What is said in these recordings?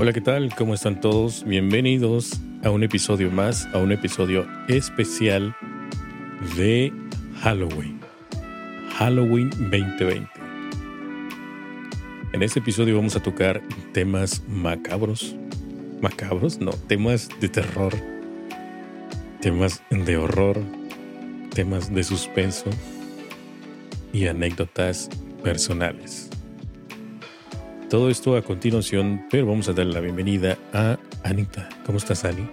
Hola, ¿qué tal? ¿Cómo están todos? Bienvenidos a un episodio más, a un episodio especial de Halloween. Halloween 2020. En este episodio vamos a tocar temas macabros. Macabros, no, temas de terror, temas de horror, temas de suspenso y anécdotas personales. Todo esto a continuación, pero vamos a darle la bienvenida a Anita. ¿Cómo estás, Ani?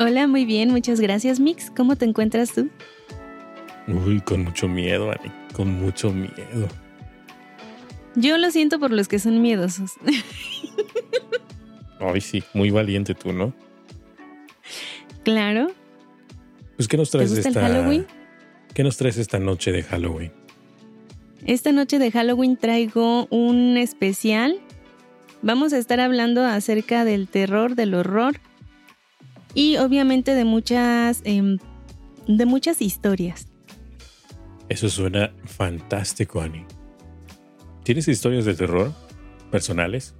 Hola, muy bien, muchas gracias, Mix. ¿Cómo te encuentras tú? Uy, con mucho miedo, Ani, con mucho miedo. Yo lo siento por los que son miedosos. Ay, sí, muy valiente tú, ¿no? Claro. Pues, ¿qué nos traes ¿Te gusta esta el Halloween? ¿Qué nos traes esta noche de Halloween? Esta noche de Halloween traigo un especial. Vamos a estar hablando acerca del terror, del horror y obviamente de muchas, em, de muchas historias. Eso suena fantástico, Ani. ¿Tienes historias de terror personales?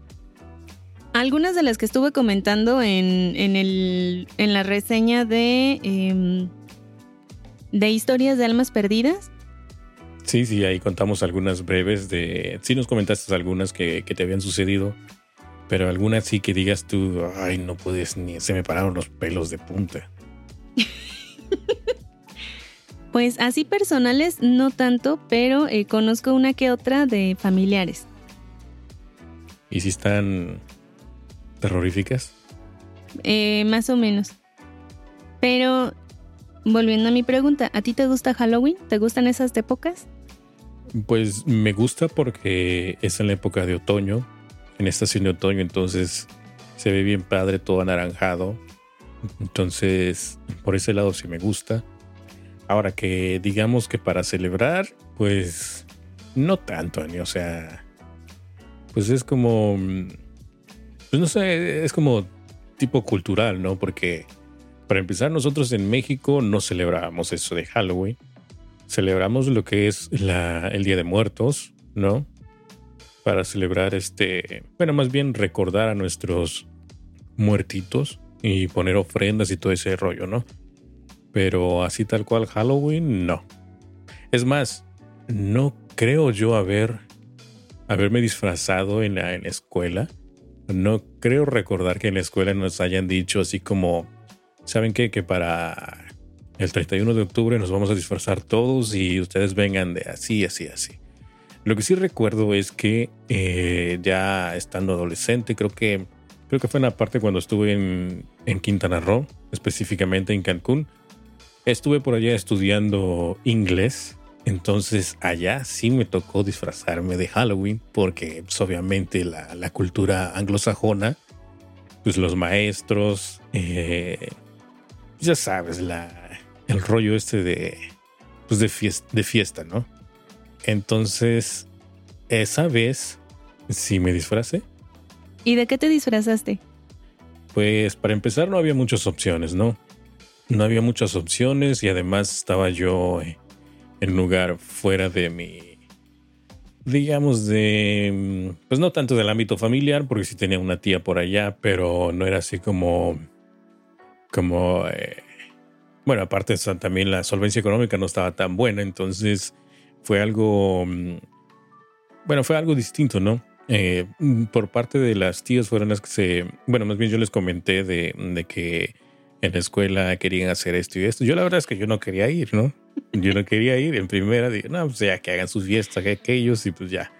Algunas de las que estuve comentando en, en, el, en la reseña de, em, de historias de almas perdidas. Sí, sí, ahí contamos algunas breves de... Sí nos comentaste algunas que, que te habían sucedido, pero algunas sí que digas tú, ay, no puedes ni... Se me pararon los pelos de punta. Pues así personales no tanto, pero eh, conozco una que otra de familiares. ¿Y si están terroríficas? Eh, más o menos. Pero volviendo a mi pregunta, ¿a ti te gusta Halloween? ¿Te gustan esas épocas? Pues me gusta porque es en la época de otoño, en estación de otoño, entonces se ve bien padre, todo anaranjado. Entonces, por ese lado sí me gusta. Ahora que digamos que para celebrar, pues no tanto, Ani. O sea, pues es como, pues no sé, es como tipo cultural, ¿no? Porque para empezar, nosotros en México no celebrábamos eso de Halloween. Celebramos lo que es el Día de Muertos, ¿no? Para celebrar este, bueno, más bien recordar a nuestros muertitos y poner ofrendas y todo ese rollo, ¿no? Pero así tal cual Halloween, no. Es más, no creo yo haber haberme disfrazado en la, en la escuela. No creo recordar que en la escuela nos hayan dicho así como, ¿saben qué? Que para el 31 de octubre nos vamos a disfrazar todos y ustedes vengan de así, así, así. Lo que sí recuerdo es que eh, ya estando adolescente, creo que, creo que fue en la parte cuando estuve en, en Quintana Roo, específicamente en Cancún. Estuve por allá estudiando inglés, entonces allá sí me tocó disfrazarme de Halloween porque pues, obviamente la, la cultura anglosajona, pues los maestros, eh, ya sabes, la, el rollo este de, pues de, fiesta, de fiesta, ¿no? Entonces, esa vez sí me disfracé. ¿Y de qué te disfrazaste? Pues para empezar no había muchas opciones, ¿no? No había muchas opciones y además estaba yo en un lugar fuera de mi, digamos, de, pues no tanto del ámbito familiar, porque sí tenía una tía por allá, pero no era así como, como, eh, bueno, aparte también la solvencia económica no estaba tan buena, entonces fue algo, mm, bueno, fue algo distinto, ¿no? Eh, por parte de las tías fueron las que se, bueno, más bien yo les comenté de, de que en la escuela querían hacer esto y esto. Yo la verdad es que yo no quería ir, ¿no? Yo no quería ir. En primera dije, no, pues ya que hagan sus fiestas, que aquellos y pues ya.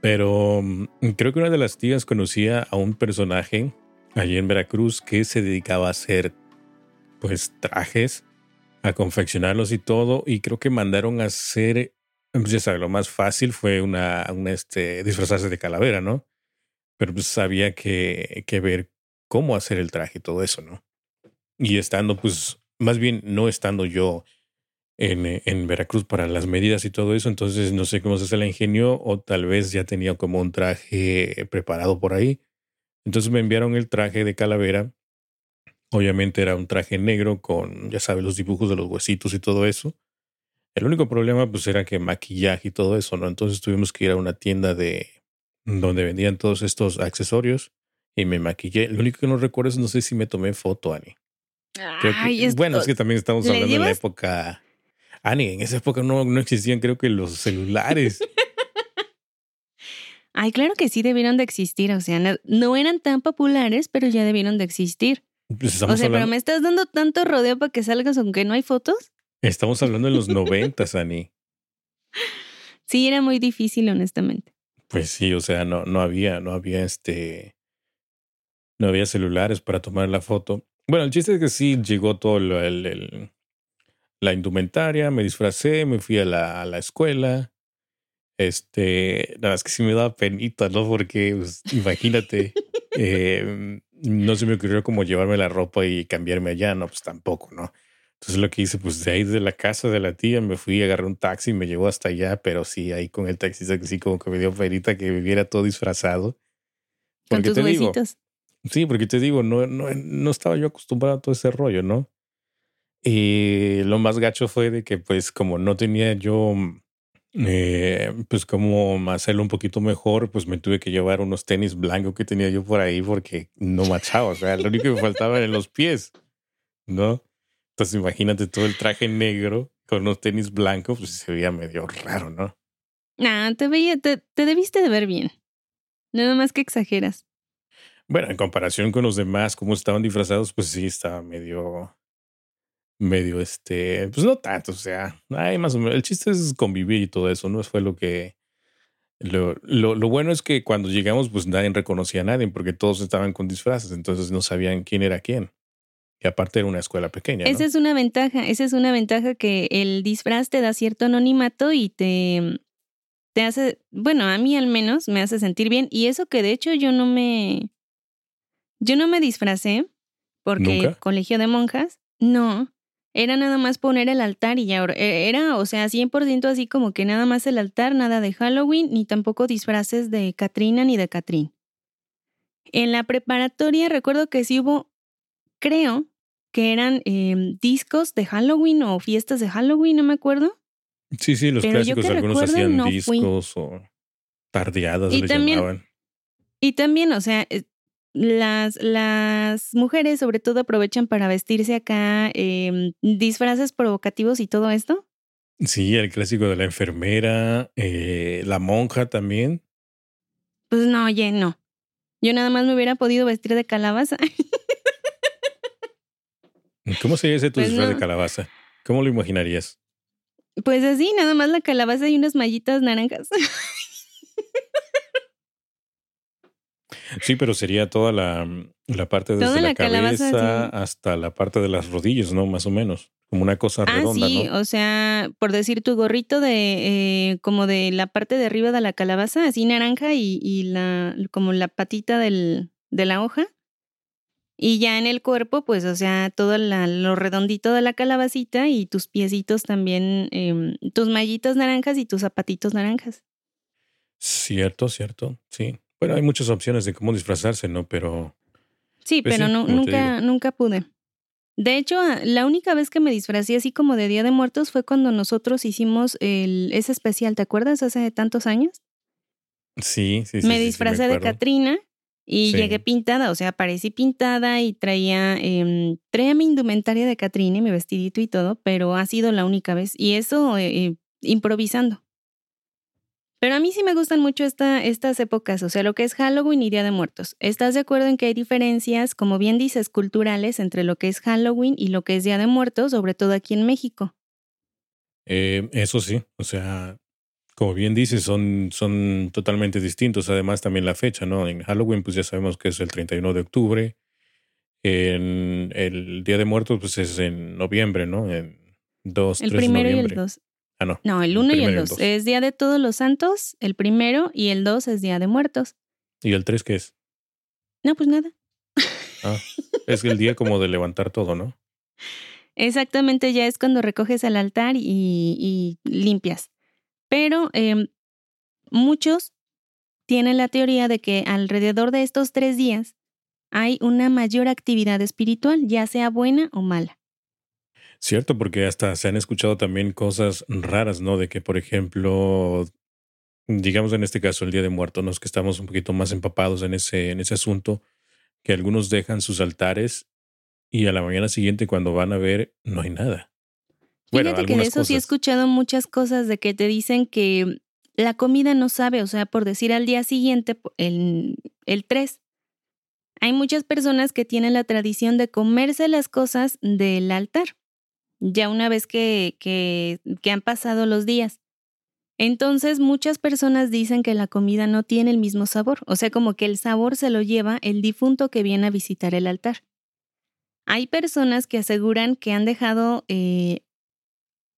Pero mm, creo que una de las tías conocía a un personaje allí en Veracruz que se dedicaba a hacer pues trajes, a confeccionarlos y todo. Y creo que mandaron a hacer, pues ya sabes, lo más fácil fue una, una este, disfrazarse de calavera, ¿no? pero pues había que, que ver cómo hacer el traje y todo eso, ¿no? Y estando, pues, más bien no estando yo en, en, Veracruz para las medidas y todo eso, entonces no sé cómo se la ingenio o tal vez ya tenía como un traje preparado por ahí. Entonces me enviaron el traje de calavera. Obviamente era un traje negro con, ya sabes, los dibujos de los huesitos y todo eso. El único problema pues era que maquillaje y todo eso, ¿no? Entonces tuvimos que ir a una tienda de donde vendían todos estos accesorios y me maquillé. Lo único que no recuerdo es no sé si me tomé foto, Ani. bueno, es que también estamos hablando de la época. Ani, en esa época no, no existían, creo que los celulares. Ay, claro que sí debieron de existir. O sea, no, eran tan populares, pero ya debieron de existir. Pues o sea, pero me estás dando tanto rodeo para que salgas aunque no hay fotos. Estamos hablando de los noventas, Ani. Sí, era muy difícil, honestamente. Pues sí, o sea, no, no había, no había este, no había celulares para tomar la foto. Bueno, el chiste es que sí llegó todo el, la indumentaria, me disfracé, me fui a la, a la escuela. Este, nada más que sí me da penita, ¿no? Porque pues, imagínate, eh, no se me ocurrió como llevarme la ropa y cambiarme allá, no, pues tampoco, ¿no? Entonces lo que hice, pues de ahí de la casa de la tía me fui, agarré un taxi y me llevó hasta allá, pero sí, ahí con el taxista que sí como que me dio penita que viviera todo disfrazado. Con tus huesitos. sí, porque te digo, no, no, no estaba yo acostumbrado a todo ese rollo, ¿no? Y lo más gacho fue de que pues como no tenía yo eh, pues como hacerlo un poquito mejor, pues me tuve que llevar unos tenis blancos que tenía yo por ahí porque no machaba, o sea, lo único que me faltaba eran los pies, ¿no? Entonces imagínate todo el traje negro con unos tenis blancos, pues se veía medio raro, ¿no? Nah, te veía, te, te debiste de ver bien. Nada más que exageras. Bueno, en comparación con los demás, como estaban disfrazados, pues sí, estaba medio, medio, este, pues no tanto, o sea, hay más o menos, el chiste es convivir y todo eso, ¿no? Fue lo que, lo, lo, lo, bueno es que cuando llegamos, pues nadie reconocía a nadie porque todos estaban con disfraces, entonces no sabían quién era quién. Y aparte era una escuela pequeña. Esa es una ventaja, esa es una ventaja que el disfraz te da cierto anonimato y te, te hace, bueno, a mí al menos me hace sentir bien. Y eso que de hecho yo no me, yo no me disfracé porque colegio de monjas, no, era nada más poner el altar y ya e, era, o sea, 100% así como que nada más el altar, nada de Halloween, ni tampoco disfraces de Katrina ni de Catrín. En la preparatoria recuerdo que sí hubo creo que eran em, discos de Halloween o fiestas de Halloween, no me acuerdo. Sí, sí, los clásicos, algunos hacían discos o tardeadas y también, llamaban. Y también, o sea, eh, las, las mujeres sobre todo aprovechan para vestirse acá em, disfraces provocativos y todo esto. Sí, el clásico de la enfermera, eh, la monja también. Pues no, oye, no. Yo nada más me hubiera podido vestir de calabaza. ¿Cómo sería ese tu pues disfraz de calabaza? ¿Cómo lo imaginarías? Pues así, nada más la calabaza y unas mallitas naranjas. Sí, pero sería toda la, la parte desde la, cabeza hasta la parte de las rodillas, ¿no? Más o menos. Como una cosa ah, redonda, sí, o sea, por decir tu gorrito de eh, como de la parte de arriba de la calabaza, así naranja y, y la como la patita del, de la hoja. Y ya en el cuerpo, pues, o sea, todo lo redondito de la calabacita y tus piecitos también, em, tus mallitas naranjas y tus zapatitos naranjas. Cierto, cierto, sí. Bueno, hay muchas opciones de cómo disfrazarse, ¿no? Pero... Sí, pues pero no, nunca, nunca pude. De hecho, ah, la única vez que me disfracé así como de Día de Muertos fue cuando nosotros hicimos el, ese especial, ¿te acuerdas? Hace tantos años. Sí, sí, sí. Me disfracé de Katrina y llegué pintada, o sea, aparecí pintada y traía, eh, traía mi indumentaria de Catrina, mi vestidito y todo, pero ha sido la única vez. Y eso eh, eh, improvisando. Pero a mí sí me gustan mucho esta, estas épocas, o sea, lo que es Halloween y Día de Muertos. ¿Estás de acuerdo en que hay diferencias, como bien dices, culturales entre lo que es Halloween y lo que es Día de Muertos, sobre todo aquí en México? Eh, eso sí, o sea, como bien dices, son, son totalmente distintos. Además, también la fecha, ¿no? En Halloween, pues ya sabemos que es el 31 de octubre. En el Día de Muertos, pues es en noviembre, ¿no? En 2, el primero y el 2. Ah, no. No, el 1 y el 2. Es Día de Todos los Santos, el primero, y el 2 es Día de Muertos. ¿Y el 3 qué es? No, pues nada. Ah, es el día como de levantar todo, ¿no? Exactamente, ya es cuando recoges el altar y, limpias. Pero em, muchos tienen la teoría de que alrededor de estos tres días hay una mayor actividad espiritual, ya sea buena o mala. Cierto, porque hasta se han escuchado también cosas raras, ¿no? De que, por ejemplo, digamos en este caso el Día de Muertos, ¿no? que estamos un poquito más empapados en ese, en ese asunto, que algunos dejan sus altares y a la mañana siguiente cuando van a ver no hay nada. Fíjate que de eso sí he escuchado muchas cosas de que te dicen que la comida no sabe, o sea, por decir al día siguiente, el, el 3, hay muchas personas que tienen la tradición de comerse las cosas del altar, ya una vez que, que, que han pasado los días. Entonces, muchas personas dicen que la comida no tiene el mismo sabor, o sea, como que el sabor se lo lleva el difunto que viene a visitar el altar. Hay personas que aseguran que han dejado eh,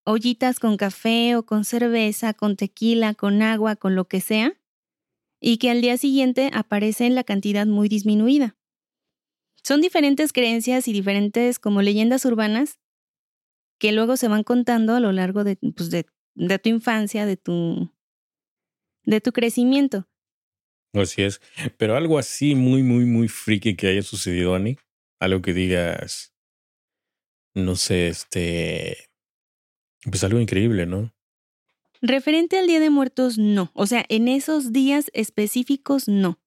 ollitas con café o con cerveza, con tequila, con agua, con lo que sea, y que al día siguiente aparece en la cantidad muy disminuida. Son diferentes creencias y diferentes como leyendas urbanas que luego se van contando a lo largo de, pues de, de tu infancia, de tu, de tu crecimiento. Así es. Pero algo así muy, muy, muy friki que haya sucedido, Ani algo que digas, no sé, este, pues algo increíble, ¿no? Referente al Día de Muertos, no. O sea, en esos días específicos, no.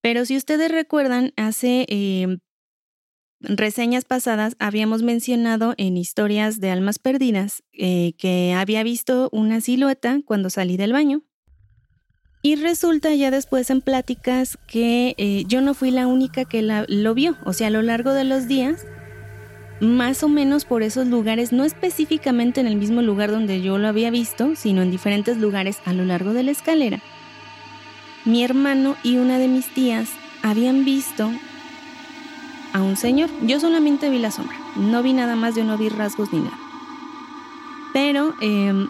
Pero si ustedes recuerdan, hace em, reseñas pasadas habíamos mencionado en historias de almas perdidas eh, que había visto una silueta cuando salí del baño. Y resulta ya después en pláticas que eh, yo no fui la única que la, lo vio. O sea, a lo largo de los días, más o menos por esos lugares, no específicamente en el mismo lugar donde yo lo había visto, sino en diferentes lugares a lo largo de la escalera, mi hermano y una de mis tías habían visto a un señor. Yo solamente vi la sombra, no vi nada más, yo no vi rasgos ni nada. Pero, eh,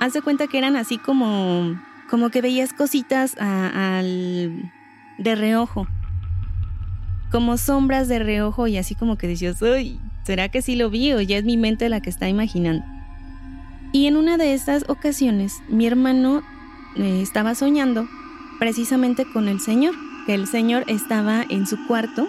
haz de cuenta que eran así como como que veías cositas al, de reojo, como sombras de reojo y así como que decías, uy, ¿será que sí lo vi o ya es mi mente la que está imaginando? Y en una de estas ocasiones mi hermano eh, estaba soñando precisamente con el Señor, que el Señor estaba en su cuarto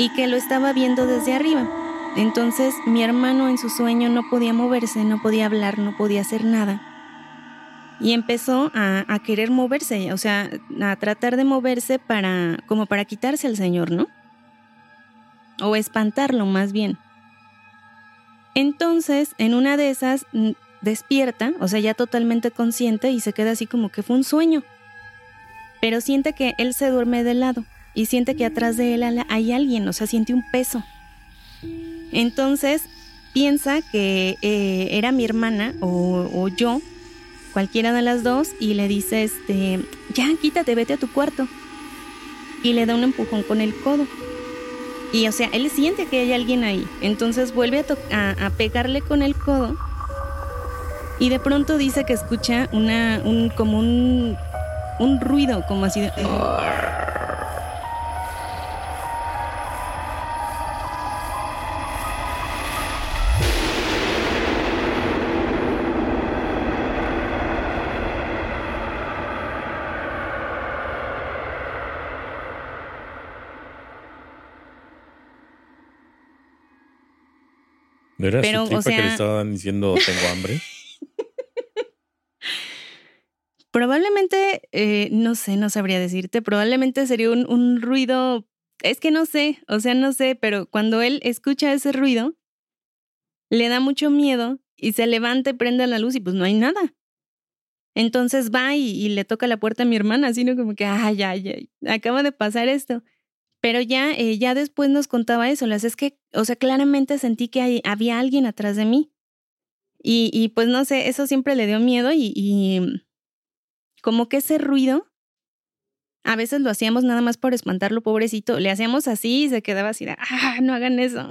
y que lo estaba viendo desde arriba. Entonces mi hermano en su sueño no podía moverse, no podía hablar, no podía hacer nada y empezó a, querer moverse, o sea, a tratar de moverse para, como para quitarse al Señor, ¿no? O espantarlo más bien. Entonces, en una de esas, despierta, o sea, ya totalmente consciente y se queda así como que fue un sueño. Pero siente que él se duerme de lado y siente que atrás de él hay alguien, o sea, siente un peso. Entonces, piensa que eh, era mi hermana o, yo cualquiera de las dos, y le dice, este, ya, quítate, vete a tu cuarto. Y le da un empujón con el codo. Y o sea, él siente que hay alguien ahí. Entonces vuelve a, a, pegarle con el codo. Y de pronto dice que escucha una, un, como un, un ruido, como así de... ¿No era Pero, su tripa que le estaban diciendo tengo hambre? Probablemente, eh, no sé, no sabría decirte, probablemente sería un, un, ruido, es que no sé, o sea, no sé, pero cuando él escucha ese ruido, le da mucho miedo y se levanta y prende la luz y pues no hay nada. Entonces va y, y le toca la puerta a mi hermana, sino como que, ay, ay, ay, acaba de pasar esto. Pero ya, eh, ya después nos contaba eso, las es que, o sea, claramente sentí que había alguien atrás de mí. Y, y, pues no sé, eso siempre le dio miedo y, y como que ese ruido, a veces lo hacíamos nada más por espantarlo, pobrecito. Le hacíamos así y se quedaba así, ah, no hagan eso.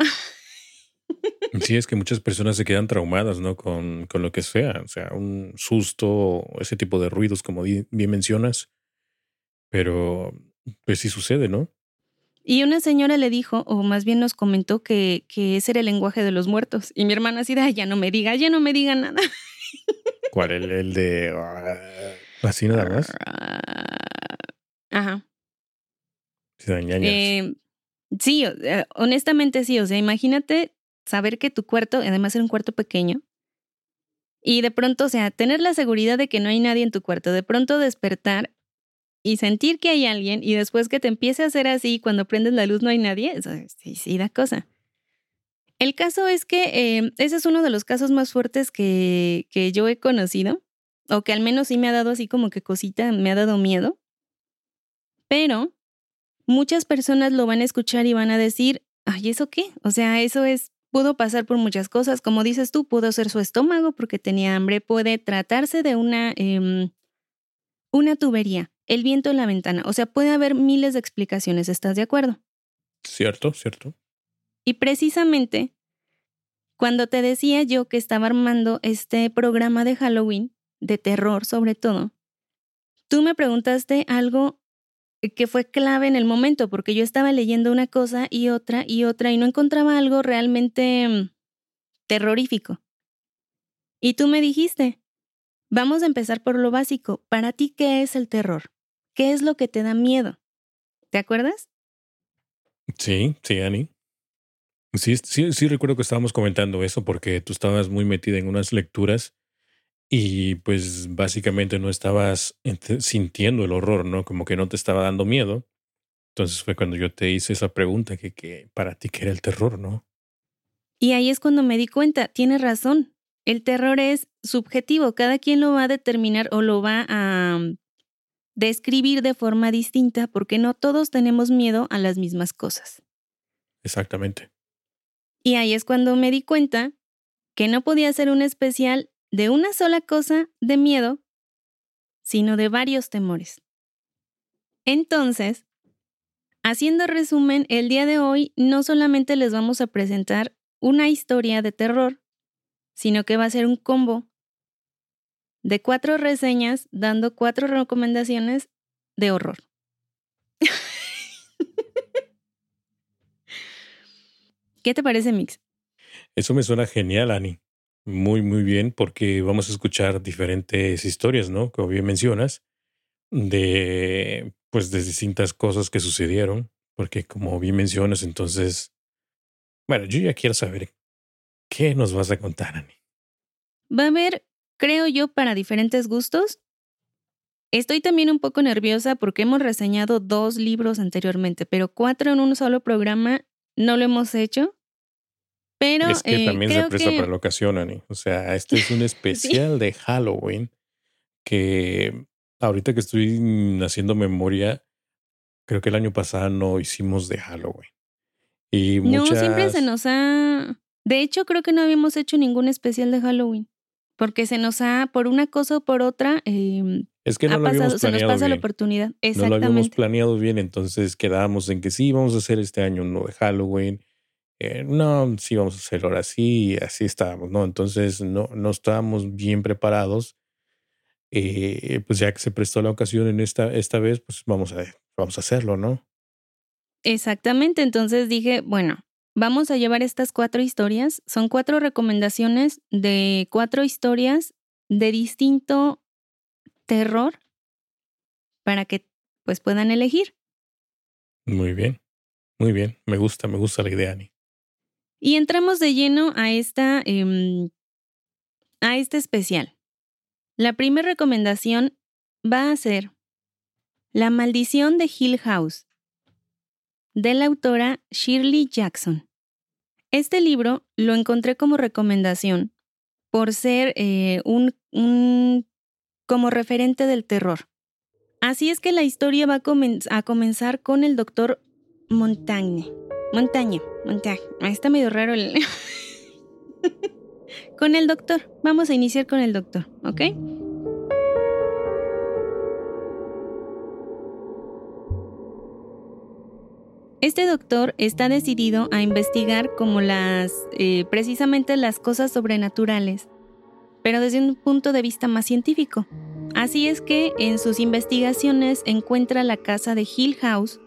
Sí, es que muchas personas se quedan traumadas, ¿no? Con, con lo que sea, o sea, un susto, ese tipo de ruidos, como bien mencionas, Pero, pues sí sucede, ¿no? Y una señora le dijo, o más bien nos comentó, que, que ese era el lenguaje de los muertos. Y mi hermana así de, ya no me diga, ya no me diga nada. ¿Cuál? El, el de... ¿Así nada más? Ajá. Sí, eh, sí, honestamente sí. O sea, imagínate saber que tu cuarto, además era un cuarto pequeño, y de pronto, o sea, tener la seguridad de que no hay nadie en tu cuarto, de pronto despertar y sentir que hay alguien y después que te empiece a hacer así cuando prendes la luz no hay nadie, eso sí, sí da cosa. El caso es que em, ese es uno de los casos más fuertes que, que yo he conocido, o que al menos sí me ha dado así como que cosita, me ha dado miedo. Pero muchas personas lo van a escuchar y van a decir, ay, ¿eso qué? O sea, eso es, pudo pasar por muchas cosas, como dices tú, pudo ser su estómago porque tenía hambre, puede tratarse de una, em, una tubería, el viento en la ventana. O sea, puede haber miles de explicaciones, ¿estás de acuerdo? Cierto, cierto. Y precisamente, cuando te decía yo que estaba armando este programa de Halloween, de terror sobre todo, tú me preguntaste algo que fue clave en el momento, porque yo estaba leyendo una cosa y otra y otra y no encontraba algo realmente mm, terrorífico. Y tú me dijiste, vamos a empezar por lo básico. Para ti, ¿qué es el terror? ¿Qué es lo que te da miedo? ¿Te acuerdas? Sí, sí, Ani. Sí, sí, sí recuerdo que estábamos comentando eso porque tú estabas muy metida en unas lecturas y pues básicamente no estabas sintiendo el horror, ¿no? Como que no te estaba dando miedo. Entonces fue cuando yo te hice esa pregunta que, que para ti que era el terror, ¿no? Y ahí es cuando me di cuenta, tienes razón. El terror es subjetivo, cada quien lo va a determinar o lo va a describir de forma distinta porque no todos tenemos miedo a las mismas cosas. Exactamente. Y ahí es cuando me di cuenta que no podía ser un especial de una sola cosa de miedo, sino de varios temores. Entonces, haciendo resumen, el día de hoy no solamente les vamos a presentar una historia de terror, sino que va a ser un combo de cuatro reseñas dando cuatro recomendaciones de horror. ¿Qué te parece, Mix? Eso me suena genial, Ani. Muy, muy bien, porque vamos a escuchar diferentes historias, ¿no? Como bien mencionas, de pues de distintas cosas que sucedieron, porque como bien mencionas, entonces, bueno, yo ya quiero saber qué nos vas a contar, Ani. Va a haber creo yo, para diferentes gustos. Estoy también un poco nerviosa porque hemos reseñado dos libros anteriormente, pero cuatro en un solo programa no lo hemos hecho. Pero es que también se presta para la ocasión, Ani. O sea, este es un especial de Halloween que ahorita que estoy haciendo memoria, creo que el año pasado no hicimos de Halloween. Y No, siempre se nos ha... De hecho, creo que no habíamos hecho ningún especial de Halloween porque se nos ha, por una cosa o por otra, eh, es que no lo pasado, se nos pasa la oportunidad. No lo habíamos planeado bien, entonces quedábamos en que sí, vamos a hacer este año uno de Halloween. Eh, no, sí, vamos a hacerlo ahora sí, así estábamos, ¿no? Entonces no, no estábamos bien preparados. Eh, pues ya que se prestó la ocasión en esta, esta vez, pues vamos a, vamos a hacerlo, ¿no? Exactamente, entonces dije, bueno, Vamos a llevar estas cuatro historias. Son cuatro recomendaciones de cuatro historias de distinto terror para que pues puedan elegir. Muy bien, muy bien. Me gusta, me gusta la idea, Ani. Y entramos de lleno a esta, em, a este especial. La primera recomendación va a ser La maldición de Hill House, de la autora Shirley Jackson. Este libro lo encontré como recomendación por ser eh, un, un, como referente del terror. Así es que la historia va a, comenzar con el doctor Montagne. Montaña, Montagne. Está medio raro el... con el doctor. Vamos a iniciar con el doctor, ¿ok? Este doctor está decidido a investigar como las, eh, precisamente las cosas sobrenaturales, pero desde un punto de vista más científico. Así es que en sus investigaciones encuentra la casa de Hill House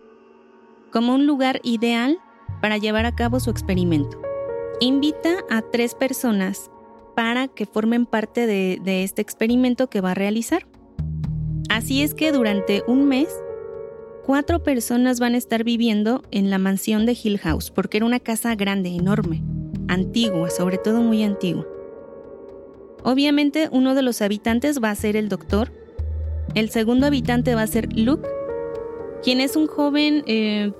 como un lugar ideal para llevar a cabo su experimento. Invita a tres personas para que formen parte de, este experimento que va a realizar. Así es que durante un mes, cuatro personas van a estar viviendo en la mansión de Hill House, porque era una casa grande, enorme, antigua, sobre todo muy antigua. Obviamente uno de los habitantes va a ser el doctor, el segundo habitante va a ser Luke, quien es un joven, eh,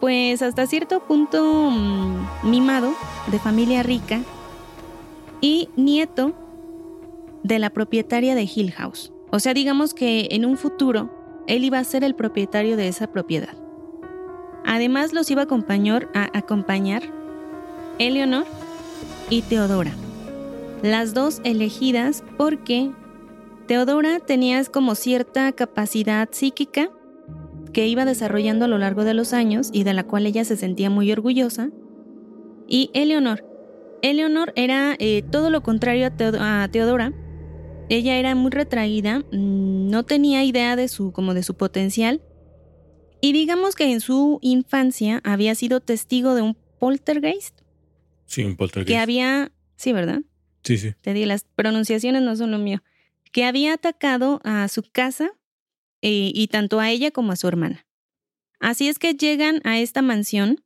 pues hasta cierto punto mm, mimado, de familia rica, y nieto de la propietaria de Hill House. O sea, digamos que en un futuro él iba a ser el propietario de esa propiedad. Además los iba a acompañar, Eleonor y Teodora. Las dos elegidas porque Teodora tenía como cierta capacidad psíquica que iba desarrollando a lo largo de los años y de la cual ella se sentía muy orgullosa. Y Eleonor Eleonor era eh, todo lo contrario a, Teodora. Ella era muy retraída, mm, no tenía idea de su, como de su potencial. Y digamos que en su infancia había sido testigo de un poltergeist. Sí, un poltergeist. Que había, sí, ¿verdad? Sí, sí. Te di, las pronunciaciones no son lo mío. Que había atacado a su casa eh, y tanto a ella como a su hermana. Así es que llegan a esta mansión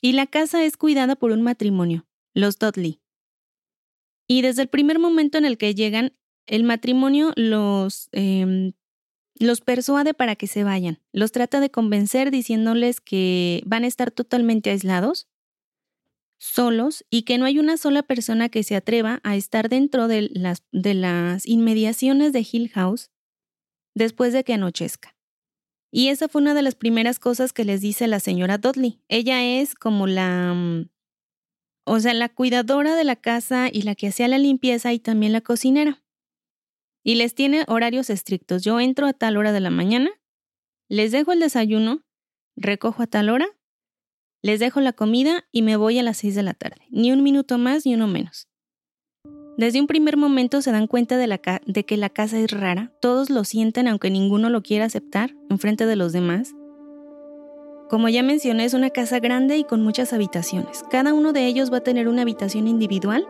y la casa es cuidada por un matrimonio los Dudley. Y desde el primer momento en el que llegan, el matrimonio los, em, los persuade para que se vayan. Los trata de convencer diciéndoles que van a estar totalmente aislados, solos, y que no hay una sola persona que se atreva a estar dentro de las, de las inmediaciones de Hill House después de que anochezca. Y esa fue una de las primeras cosas que les dice la señora Dudley. Ella es como la mm, o sea, la cuidadora de la casa y la que hacía la limpieza y también la cocinera. Y les tiene horarios estrictos. Yo entro a tal hora de la mañana, les dejo el desayuno, recojo a tal hora, les dejo la comida y me voy a las seis de la tarde. Ni un minuto más ni uno menos. Desde un primer momento se dan cuenta de, la de que la casa es rara, todos lo sienten aunque ninguno lo quiera aceptar en frente de los demás. Como ya mencioné, es una casa grande y con muchas habitaciones. Cada uno de ellos va a tener una habitación individual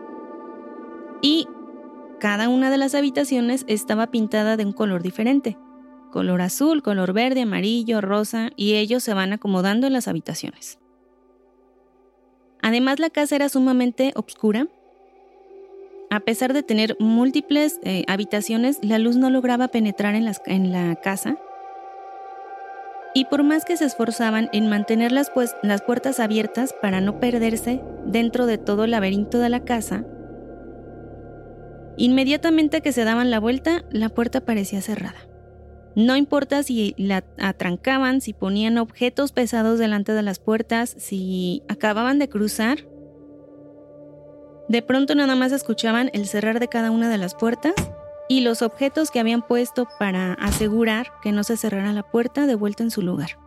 y cada una de las habitaciones estaba pintada de un color diferente. Color azul, color verde, amarillo, rosa, y ellos se van acomodando en las habitaciones. Además, la casa era sumamente oscura. A pesar de tener múltiples eh, habitaciones, la luz no lograba penetrar en, en la casa y por más que se esforzaban en mantener las, pues, las puertas abiertas para no perderse dentro de todo el laberinto de la casa, inmediatamente que se daban la vuelta, la puerta parecía cerrada. No importa si la atrancaban, si ponían objetos pesados delante de las puertas, si acababan de cruzar, de pronto nada más escuchaban el cerrar de cada una de las puertas y los objetos que habían puesto para asegurar que no se cerrara la puerta de vuelta en su lugar.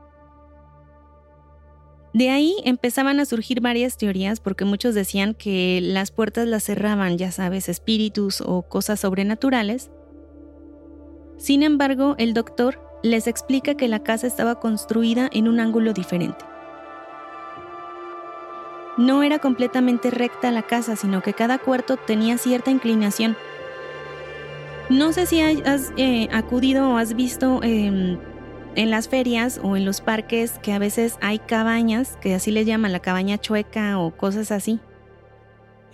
De ahí empezaban a surgir varias teorías porque muchos decían que las puertas las cerraban, ya sabes, espíritus o cosas sobrenaturales. Sin embargo, el doctor les explica que la casa estaba construida en un ángulo diferente. No era completamente recta la casa, sino que cada cuarto tenía cierta inclinación no sé si has eh, acudido o has visto em, en las ferias o en los parques que a veces hay cabañas, que así le llaman la cabaña chueca o cosas así.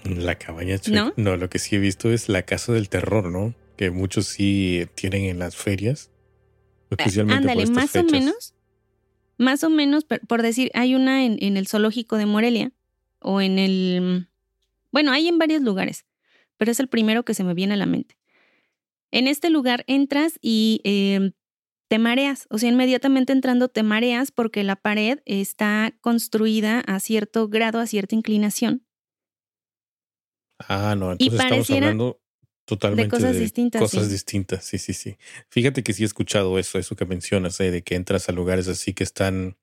La cabaña chueca. ¿No? lo que sí he visto es la casa del terror, ¿no? Que muchos sí tienen en las ferias. Especialmente Ándale, más o menos. Más o menos, por decir, hay una en, en el zoológico de Morelia o en el... Bueno, hay en varios lugares, pero es el primero que se me viene a la mente. En este lugar entras y em, te mareas, o sea, inmediatamente entrando te mareas porque la pared está construida a cierto grado, a cierta inclinación. Ah, no, entonces estamos hablando totalmente de cosas distintas. Cosas distintas, sí, sí, sí. Fíjate que sí he escuchado eso, eso que mencionas, eh, de que entras a lugares así que están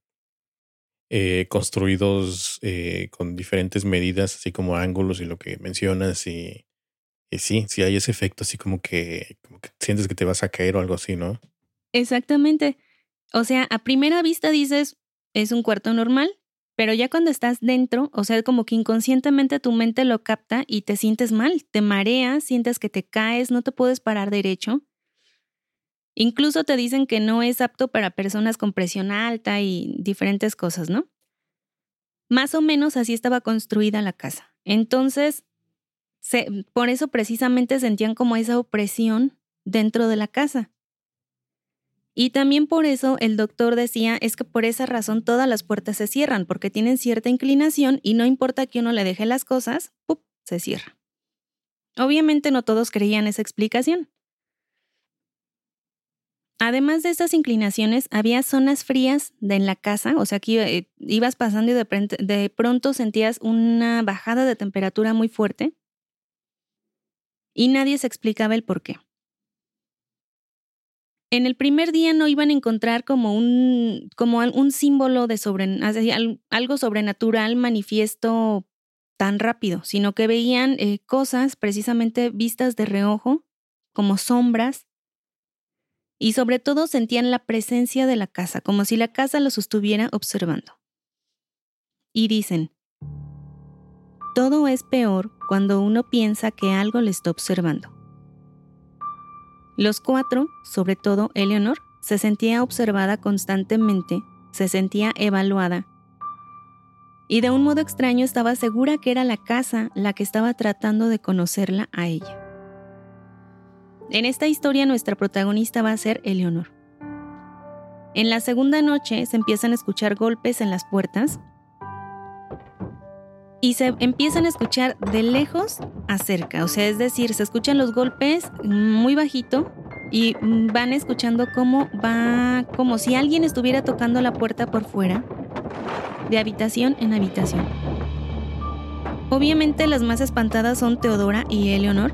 eh, construidos eh, con diferentes medidas, así como ángulos y lo que mencionas y sí, sí hay ese efecto así como que, como que sientes que te vas a caer o algo así, ¿no? Exactamente. O sea, a primera vista dices, es un cuarto normal, pero ya cuando estás dentro, o sea, como que inconscientemente tu mente lo capta y te sientes mal, te mareas, sientes que te caes, no te puedes parar derecho. Incluso te dicen que no es apto para personas con presión alta y diferentes cosas, ¿no? Más o menos así estaba construida la casa. Entonces, por eso precisamente sentían como esa opresión dentro de la casa. Y también por eso el doctor decía es que por esa razón todas las puertas se cierran, porque tienen cierta inclinación y no importa que uno le deje las cosas, ¡pup! se cierra. Obviamente no todos creían esa explicación. Además de estas inclinaciones, había zonas frías de en la casa, o sea, que eh, ibas pasando y de pronto sentías una bajada de temperatura muy fuerte y nadie se explicaba el por qué. En el primer día no iban a encontrar como un, como un símbolo de sobre, algo sobrenatural manifiesto tan rápido, sino que veían eh, cosas precisamente vistas de reojo, como sombras, y sobre todo sentían la presencia de la casa, como si la casa los estuviera observando. Y dicen, todo es peor cuando uno piensa que algo le está observando. Los cuatro, sobre todo Eleanor, se sentía observada constantemente, se sentía evaluada. Y de un modo extraño estaba segura que era la casa la que estaba tratando de conocerla a ella. En esta historia nuestra protagonista va a ser Eleanor. En la segunda noche se empiezan a escuchar golpes en las puertas y se empiezan a escuchar de lejos a cerca, o sea, es decir, se escuchan los golpes muy bajito y van escuchando cómo va, como si alguien estuviera tocando la puerta por fuera, de habitación en habitación. Obviamente las más espantadas son Teodora y Eleonor.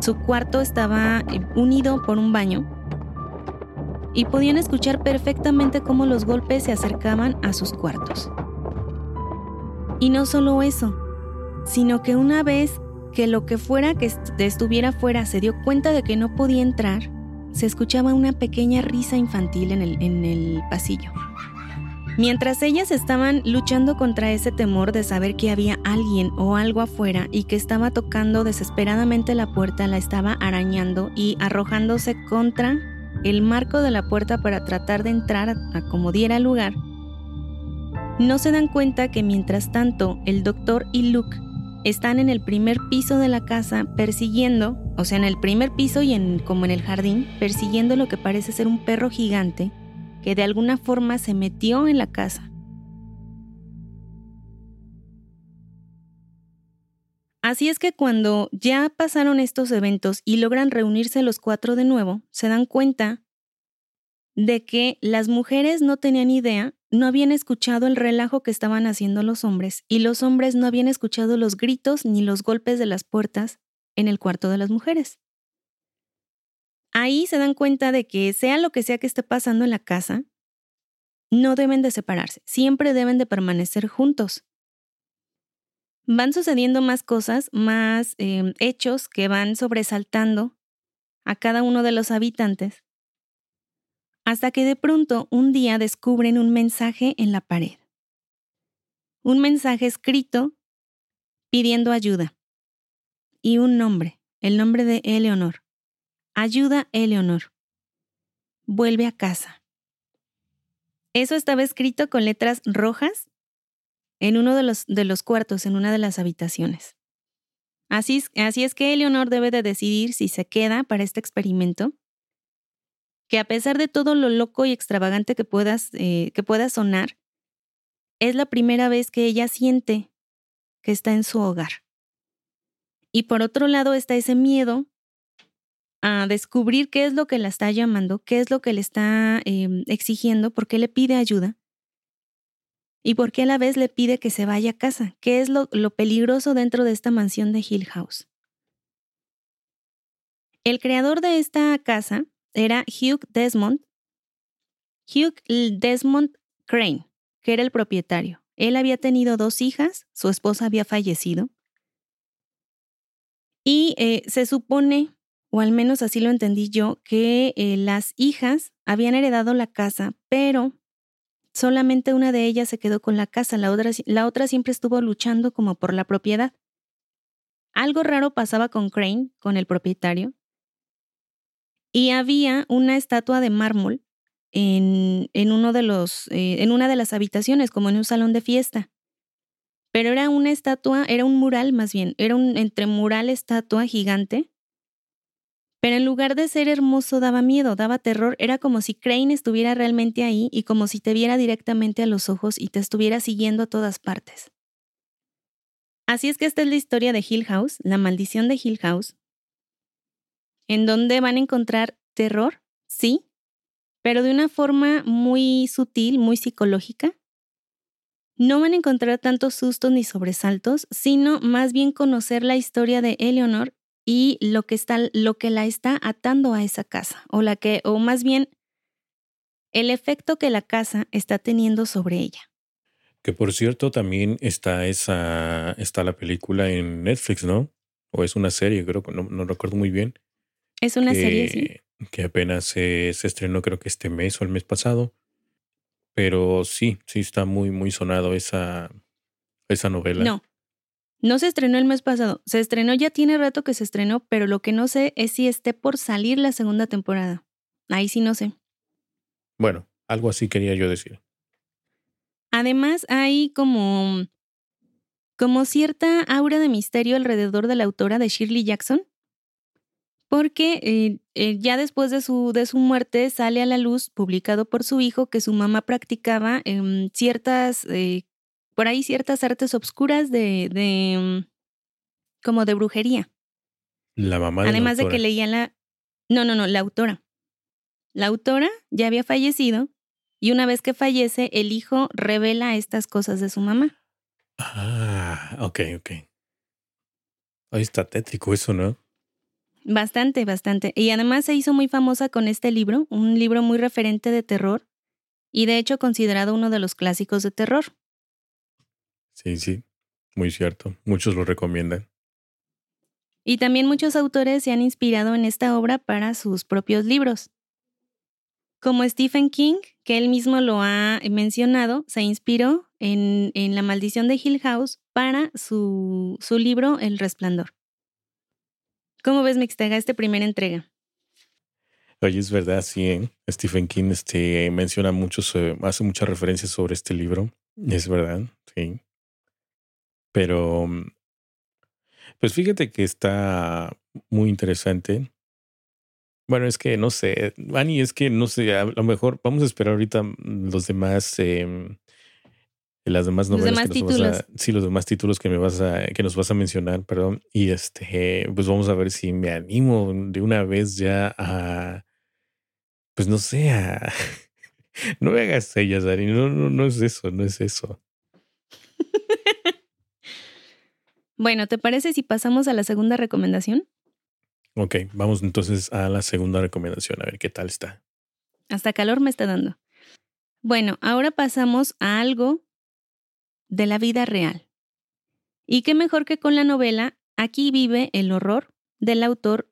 Su cuarto estaba eh, unido por un baño y podían escuchar perfectamente cómo los golpes se acercaban a sus cuartos. Y no solo eso, sino que una vez que lo que fuera que estuviera fuera se dio cuenta de que no podía entrar, se escuchaba una pequeña risa infantil en el, en el pasillo. Mientras ellas estaban luchando contra ese temor de saber que había alguien o algo afuera y que estaba tocando desesperadamente la puerta, la estaba arañando y arrojándose contra el marco de la puerta para tratar de entrar a como diera lugar, no se dan cuenta que mientras tanto el doctor y Luke están en el primer piso de la casa persiguiendo, o sea, en el primer piso y en, como en el jardín, persiguiendo lo que parece ser un perro gigante que de alguna forma se metió en la casa. Así es que cuando ya pasaron estos eventos y logran reunirse los cuatro de nuevo, se dan cuenta de que las mujeres no tenían idea no habían escuchado el relajo que estaban haciendo los hombres y los hombres no habían escuchado los gritos ni los golpes de las puertas en el cuarto de las mujeres. Ahí se dan cuenta de que sea lo que sea que esté pasando en la casa, no deben de separarse, siempre deben de permanecer juntos. Van sucediendo más cosas, más eh, hechos que van sobresaltando a cada uno de los habitantes hasta que de pronto un día descubren un mensaje en la pared. Un mensaje escrito pidiendo ayuda. Y un nombre, el nombre de Eleonor. Ayuda, Eleonor. Vuelve a casa. Eso estaba escrito con letras rojas en uno de los, de los cuartos, en una de las habitaciones. Así, así es que Eleonor debe de decidir si se queda para este experimento que a pesar de todo lo loco y extravagante que, puedas, eh, que pueda sonar, es la primera vez que ella siente que está en su hogar. Y por otro lado está ese miedo a descubrir qué es lo que la está llamando, qué es lo que le está em, exigiendo, por qué le pide ayuda y por qué a la vez le pide que se vaya a casa, qué es lo, lo peligroso dentro de esta mansión de Hill House. El creador de esta casa era Hugh Desmond, Hugh Desmond Crane, que era el propietario. Él había tenido dos hijas, su esposa había fallecido. Y eh, se supone, o al menos así lo entendí yo, que eh, las hijas habían heredado la casa, pero solamente una de ellas se quedó con la casa, la otra, la otra siempre estuvo luchando como por la propiedad. Algo raro pasaba con Crane, con el propietario, y había una estatua de mármol en, en uno de los, eh, en una de las habitaciones, como en un salón de fiesta. Pero era una estatua, era un mural más bien, era un entre mural estatua gigante. Pero en lugar de ser hermoso daba miedo, daba terror, era como si Crane estuviera realmente ahí y como si te viera directamente a los ojos y te estuviera siguiendo a todas partes. Así es que esta es la historia de Hill House, la maldición de Hill House, en donde van a encontrar terror, sí, pero de una forma muy sutil, muy psicológica. No van a encontrar tantos sustos ni sobresaltos, sino más bien conocer la historia de Eleanor y lo que, está, lo que la está atando a esa casa, o, la que, o más bien el efecto que la casa está teniendo sobre ella. Que por cierto, también está esa, está la película en Netflix, ¿no? O es una serie, creo no, no recuerdo muy bien. Es una serie, sí. Que apenas se, estrenó, creo que este mes o el mes pasado. Pero sí, sí está muy, muy sonado esa, esa novela. No. No se estrenó el mes pasado. Se estrenó, ya tiene rato que se estrenó, pero lo que no sé es si esté por salir la segunda temporada. Ahí sí no sé. Bueno, algo así quería yo decir. Además, hay como, como cierta aura de misterio alrededor de la autora de Shirley Jackson, porque eh, eh, ya después de su, de su muerte sale a la luz, publicado por su hijo, que su mamá practicaba em, ciertas, eh, por ahí ciertas artes obscuras de, de, em, como de brujería. La mamá. De Además la de que leía la... No, no, no, la autora. La autora ya había fallecido y una vez que fallece, el hijo revela estas cosas de su mamá. Ah, ok, ok. Ahí está tétrico eso, ¿no? Bastante, bastante. Y además se hizo muy famosa con este libro, un libro muy referente de terror y de hecho considerado uno de los clásicos de terror. Sí, sí, muy cierto. Muchos lo recomiendan. Y también muchos autores se han inspirado en esta obra para sus propios libros. Como Stephen King, que él mismo lo ha mencionado, se inspiró en, en La maldición de Hill House para su, su libro El Resplandor. ¿Cómo ves, Mixtega, esta primera entrega? Oye, es verdad, sí. ¿eh? Stephen King este, menciona mucho, hace muchas referencias sobre este libro. Es verdad, sí. Pero, pues fíjate que está muy interesante. Bueno, es que no sé, Ani, es que no sé, a lo mejor vamos a esperar ahorita los demás eh, las demás novelas que nos vas a, sí, los demás títulos que me vas a, que nos vas a mencionar, perdón. Y este, pues vamos a ver si me animo de una vez ya a, pues no sé, a, no me hagas ellas, Ari, no, no, no es eso, no es eso. bueno, ¿te parece si pasamos a la segunda recomendación? Ok, vamos entonces a la segunda recomendación, a ver qué tal está. Hasta calor me está dando. Bueno, ahora pasamos a algo de la vida real. Y qué mejor que con la novela Aquí vive el horror del autor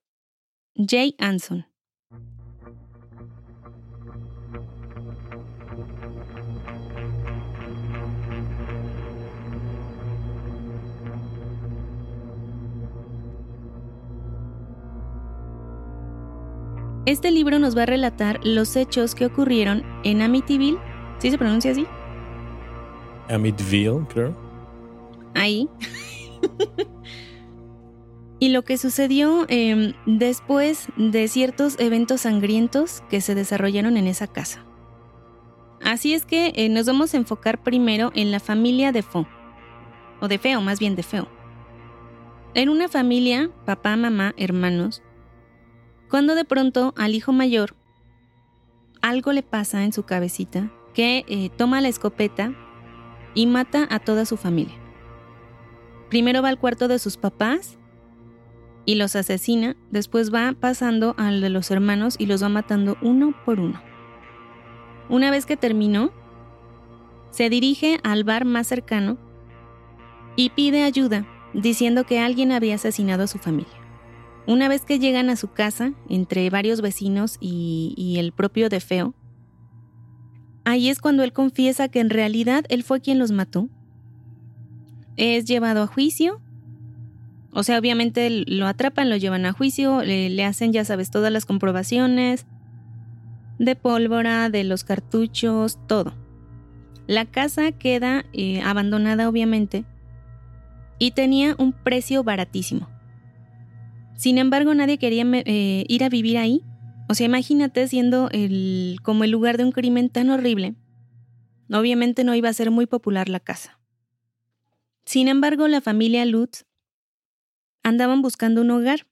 Jay Anson. Este libro nos va a relatar los hechos que ocurrieron en Amityville, ¿sí se pronuncia así? Amityville, creo. Ahí. y lo que sucedió em, después de ciertos eventos sangrientos que se desarrollaron en esa casa. Así es que eh, nos vamos a enfocar primero en la familia de Fo, o de Feo, más bien de Feo. En una familia, papá, mamá, hermanos, cuando de pronto al hijo mayor algo le pasa en su cabecita que eh, toma la escopeta y mata a toda su familia. Primero va al cuarto de sus papás y los asesina, después va pasando al de los hermanos y los va matando uno por uno. Una vez que terminó, se dirige al bar más cercano y pide ayuda, diciendo que alguien había asesinado a su familia. Una vez que llegan a su casa, entre varios vecinos y, el propio Defeo, ahí es cuando él confiesa que en realidad él fue quien los mató. Es llevado a juicio. O sea, obviamente lo atrapan, lo llevan a juicio, le, hacen, ya sabes, todas las comprobaciones de pólvora, de los cartuchos, todo. La casa queda eh, abandonada obviamente y tenía un precio baratísimo. Sin embargo, nadie quería eh, ir a vivir ahí. O sea, imagínate siendo el, como el lugar de un crimen tan horrible. Obviamente no iba a ser muy popular la casa. Sin embargo, la familia Lutz andaban buscando un hogar.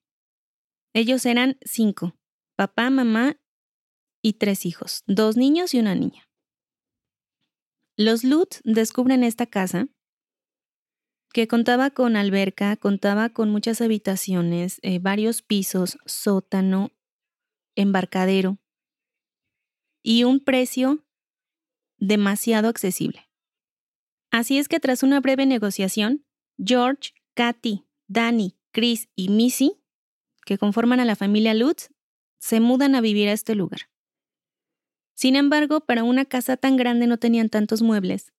Ellos eran cinco, papá, mamá y tres hijos, dos niños y una niña. Los Lutz descubren esta casa que contaba con alberca, contaba con muchas habitaciones, eh, varios pisos, sótano, embarcadero y un precio demasiado accesible. Así es que tras una breve negociación, George, Katy, Danny, Chris y Missy, que conforman a la familia Lutz, se mudan a vivir a este lugar. Sin embargo, para una casa tan grande no tenían tantos muebles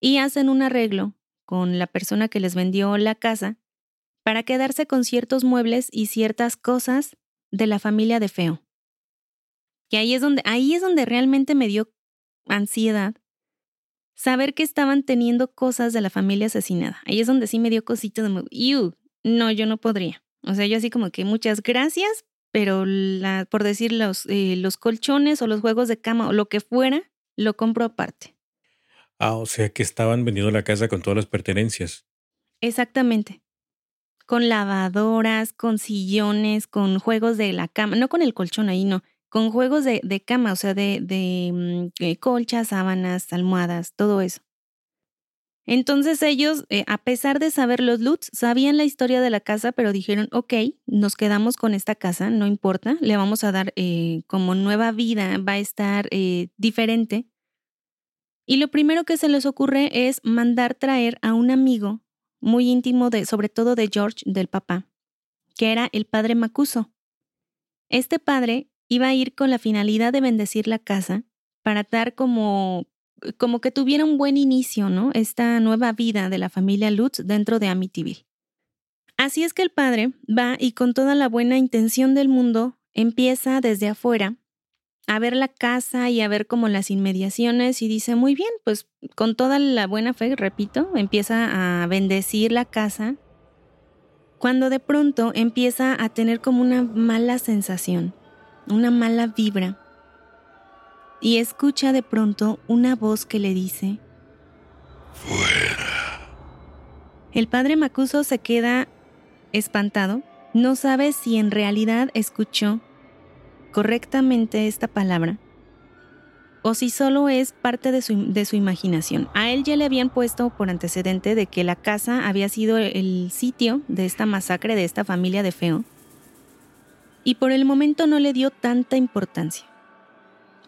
y hacen un arreglo con la persona que les vendió la casa para quedarse con ciertos muebles y ciertas cosas de la familia de Feo. Que ahí es donde, ahí es donde realmente me dio ansiedad saber que estaban teniendo cosas de la familia asesinada. Ahí es donde sí me dio cosito de, no, yo no podría. O sea, yo así como que muchas gracias, pero la, por decir los, eh, los colchones o los juegos de cama o lo que fuera, lo compro aparte. Ah, o sea que estaban vendiendo la casa con todas las pertenencias. Exactamente. Con lavadoras, con sillones, con juegos de la cama, no con el colchón ahí, no, con juegos de, cama, o sea, de, de mm, eh, colchas, sábanas, almohadas, todo eso. Entonces ellos, eh, a pesar de saber los Lutz, sabían la historia de la casa, pero dijeron, ok, nos quedamos con esta casa, no importa, le vamos a dar eh, como nueva vida, va a estar diferente. Y lo primero que se les ocurre es mandar traer a un amigo muy íntimo, sobre todo de George, del papá, que era el padre Macuso. Este padre iba a ir con la finalidad de bendecir la casa para dar como como que tuviera un buen inicio, ¿no? Esta nueva vida de la familia Lutz dentro de Amityville. Así es que el padre va y con toda la buena intención del mundo empieza desde afuera a ver la casa y a ver como las inmediaciones y dice, muy bien, pues con toda la buena fe, repito, empieza a bendecir la casa, cuando de pronto empieza a tener como una mala sensación, una mala vibra y escucha de pronto una voz que le dice, Fuera. El padre Macuso se queda espantado, no sabe si en realidad escuchó correctamente esta palabra o si solo es parte de su, de su, imaginación. A él ya le habían puesto por antecedente de que la casa había sido el sitio de esta masacre de esta familia de Feo y por el momento no le dio tanta importancia.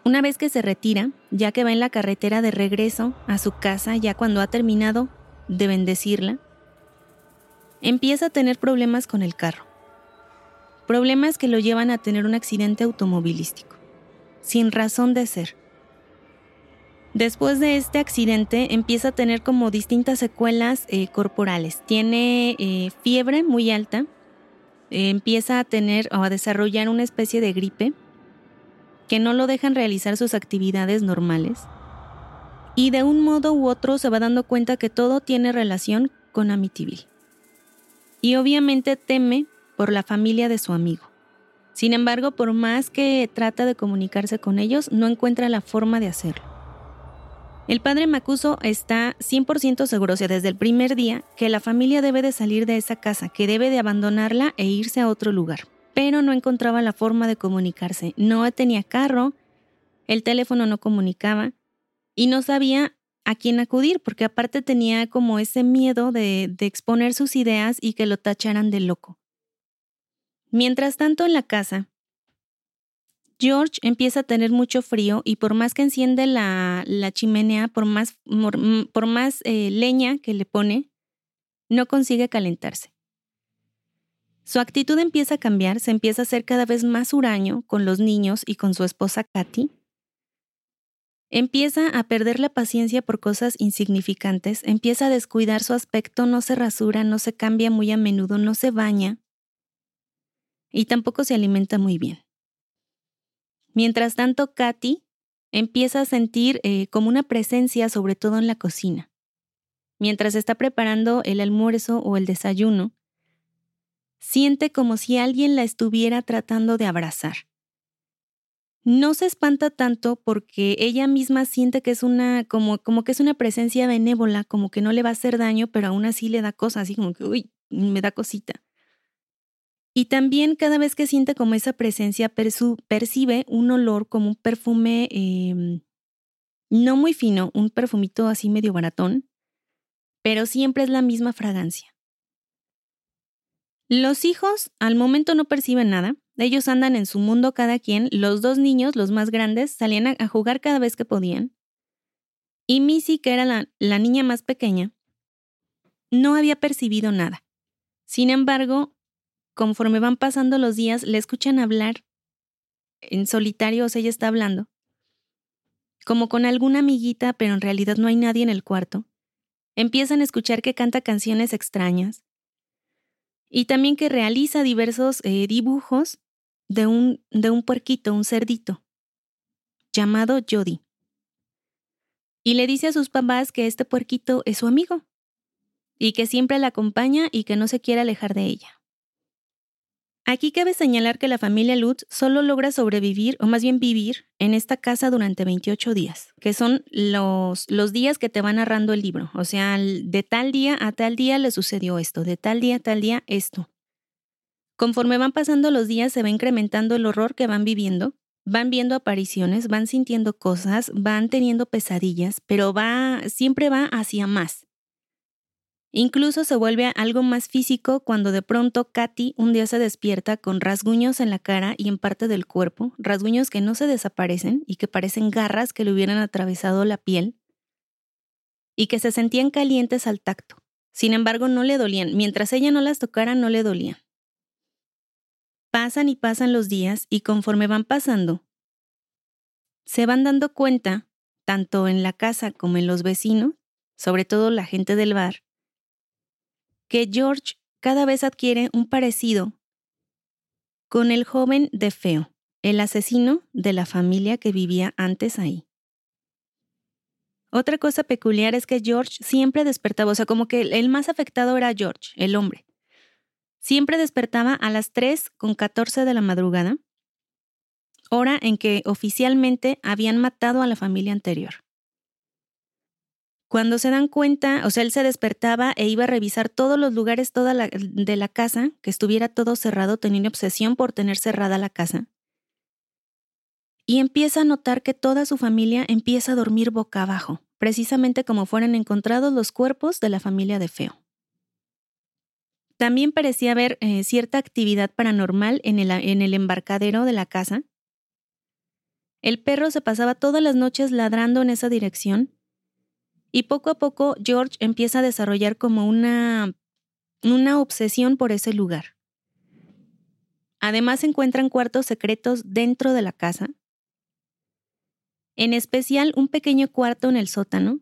Una vez que se retira, ya que va en la carretera de regreso a su casa, ya cuando ha terminado de bendecirla, empieza a tener problemas con el carro. Problemas que lo llevan a tener un accidente automovilístico, sin razón de ser. Después de este accidente empieza a tener como distintas secuelas eh, corporales. Tiene eh, fiebre muy alta, empieza a tener o a desarrollar una especie de gripe que no lo dejan realizar sus actividades normales. Y de un modo u otro se va dando cuenta que todo tiene relación con Amityville. Y obviamente teme por la familia de su amigo. Sin embargo, por más que trata de comunicarse con ellos, no encuentra la forma de hacerlo. El padre Macuso está 100% seguro, o sea, desde el primer día, que la familia debe de salir de esa casa, que debe de abandonarla e irse a otro lugar pero no encontraba la forma de comunicarse. No tenía carro, el teléfono no comunicaba y no sabía a quién acudir, porque aparte tenía como ese miedo de, exponer sus ideas y que lo tacharan de loco. Mientras tanto en la casa, George empieza a tener mucho frío y por más que enciende la, chimenea, por más, por, más eh, leña que le pone, no consigue calentarse. Su actitud empieza a cambiar, se empieza a ser cada vez más huraño con los niños y con su esposa Katy. Empieza a perder la paciencia por cosas insignificantes, empieza a descuidar su aspecto, no se rasura, no se cambia muy a menudo, no se baña y tampoco se alimenta muy bien. Mientras tanto, Katy empieza a sentir eh, como una presencia, sobre todo en la cocina. Mientras está preparando el almuerzo o el desayuno, siente como si alguien la estuviera tratando de abrazar. No se espanta tanto porque ella misma siente que es una, como, como que es una presencia benévola, como que no le va a hacer daño, pero aún así le da cosas, así como que, uy, me da cosita. Y también cada vez que siente como esa presencia, percibe un olor como un perfume em, no muy fino, un perfumito así medio baratón, pero siempre es la misma fragancia. Los hijos al momento no perciben nada, ellos andan en su mundo cada quien, los dos niños, los más grandes, salían a, jugar cada vez que podían. Y Missy, que era la, la niña más pequeña, no había percibido nada. Sin embargo, conforme van pasando los días, le escuchan hablar en solitario, o sea, ella está hablando, como con alguna amiguita, pero en realidad no hay nadie en el cuarto. Empiezan a escuchar que canta canciones extrañas, y también que realiza diversos eh, dibujos de un, de un puerquito, un cerdito, llamado Jody. Y le dice a sus papás que este puerquito es su amigo y que siempre la acompaña y que no se quiere alejar de ella. Aquí cabe señalar que la familia Lutz solo logra sobrevivir, o más bien vivir, en esta casa durante 28 días, que son los, los días que te va narrando el libro. O sea, de tal día a tal día le sucedió esto, de tal día a tal día esto. Conforme van pasando los días se va incrementando el horror que van viviendo, van viendo apariciones, van sintiendo cosas, van teniendo pesadillas, pero va siempre va hacia más. Incluso se vuelve algo más físico cuando de pronto Katy un día se despierta con rasguños en la cara y en parte del cuerpo, rasguños que no se desaparecen y que parecen garras que le hubieran atravesado la piel y que se sentían calientes al tacto. Sin embargo, no le dolían. Mientras ella no las tocara, no le dolían. Pasan y pasan los días y conforme van pasando, se van dando cuenta, tanto en la casa como en los vecinos, sobre todo la gente del bar, que George cada vez adquiere un parecido con el joven de Feo, el asesino de la familia que vivía antes ahí. Otra cosa peculiar es que George siempre despertaba, o sea, como que el más afectado era George, el hombre. Siempre despertaba a las 3 con 14 de la madrugada, hora en que oficialmente habían matado a la familia anterior. Cuando se dan cuenta, o sea, él se despertaba e iba a revisar todos los lugares toda de la casa, que estuviera todo cerrado, tenía obsesión por tener cerrada la casa. Y empieza a notar que toda su familia empieza a dormir boca abajo, precisamente como fueran encontrados los cuerpos de la familia de Feo. También parecía haber eh, cierta actividad paranormal en el, en el embarcadero de la casa. El perro se pasaba todas las noches ladrando en esa dirección y poco a poco George empieza a desarrollar como una, una obsesión por ese lugar. Además encuentran cuartos secretos dentro de la casa, en especial un pequeño cuarto en el sótano,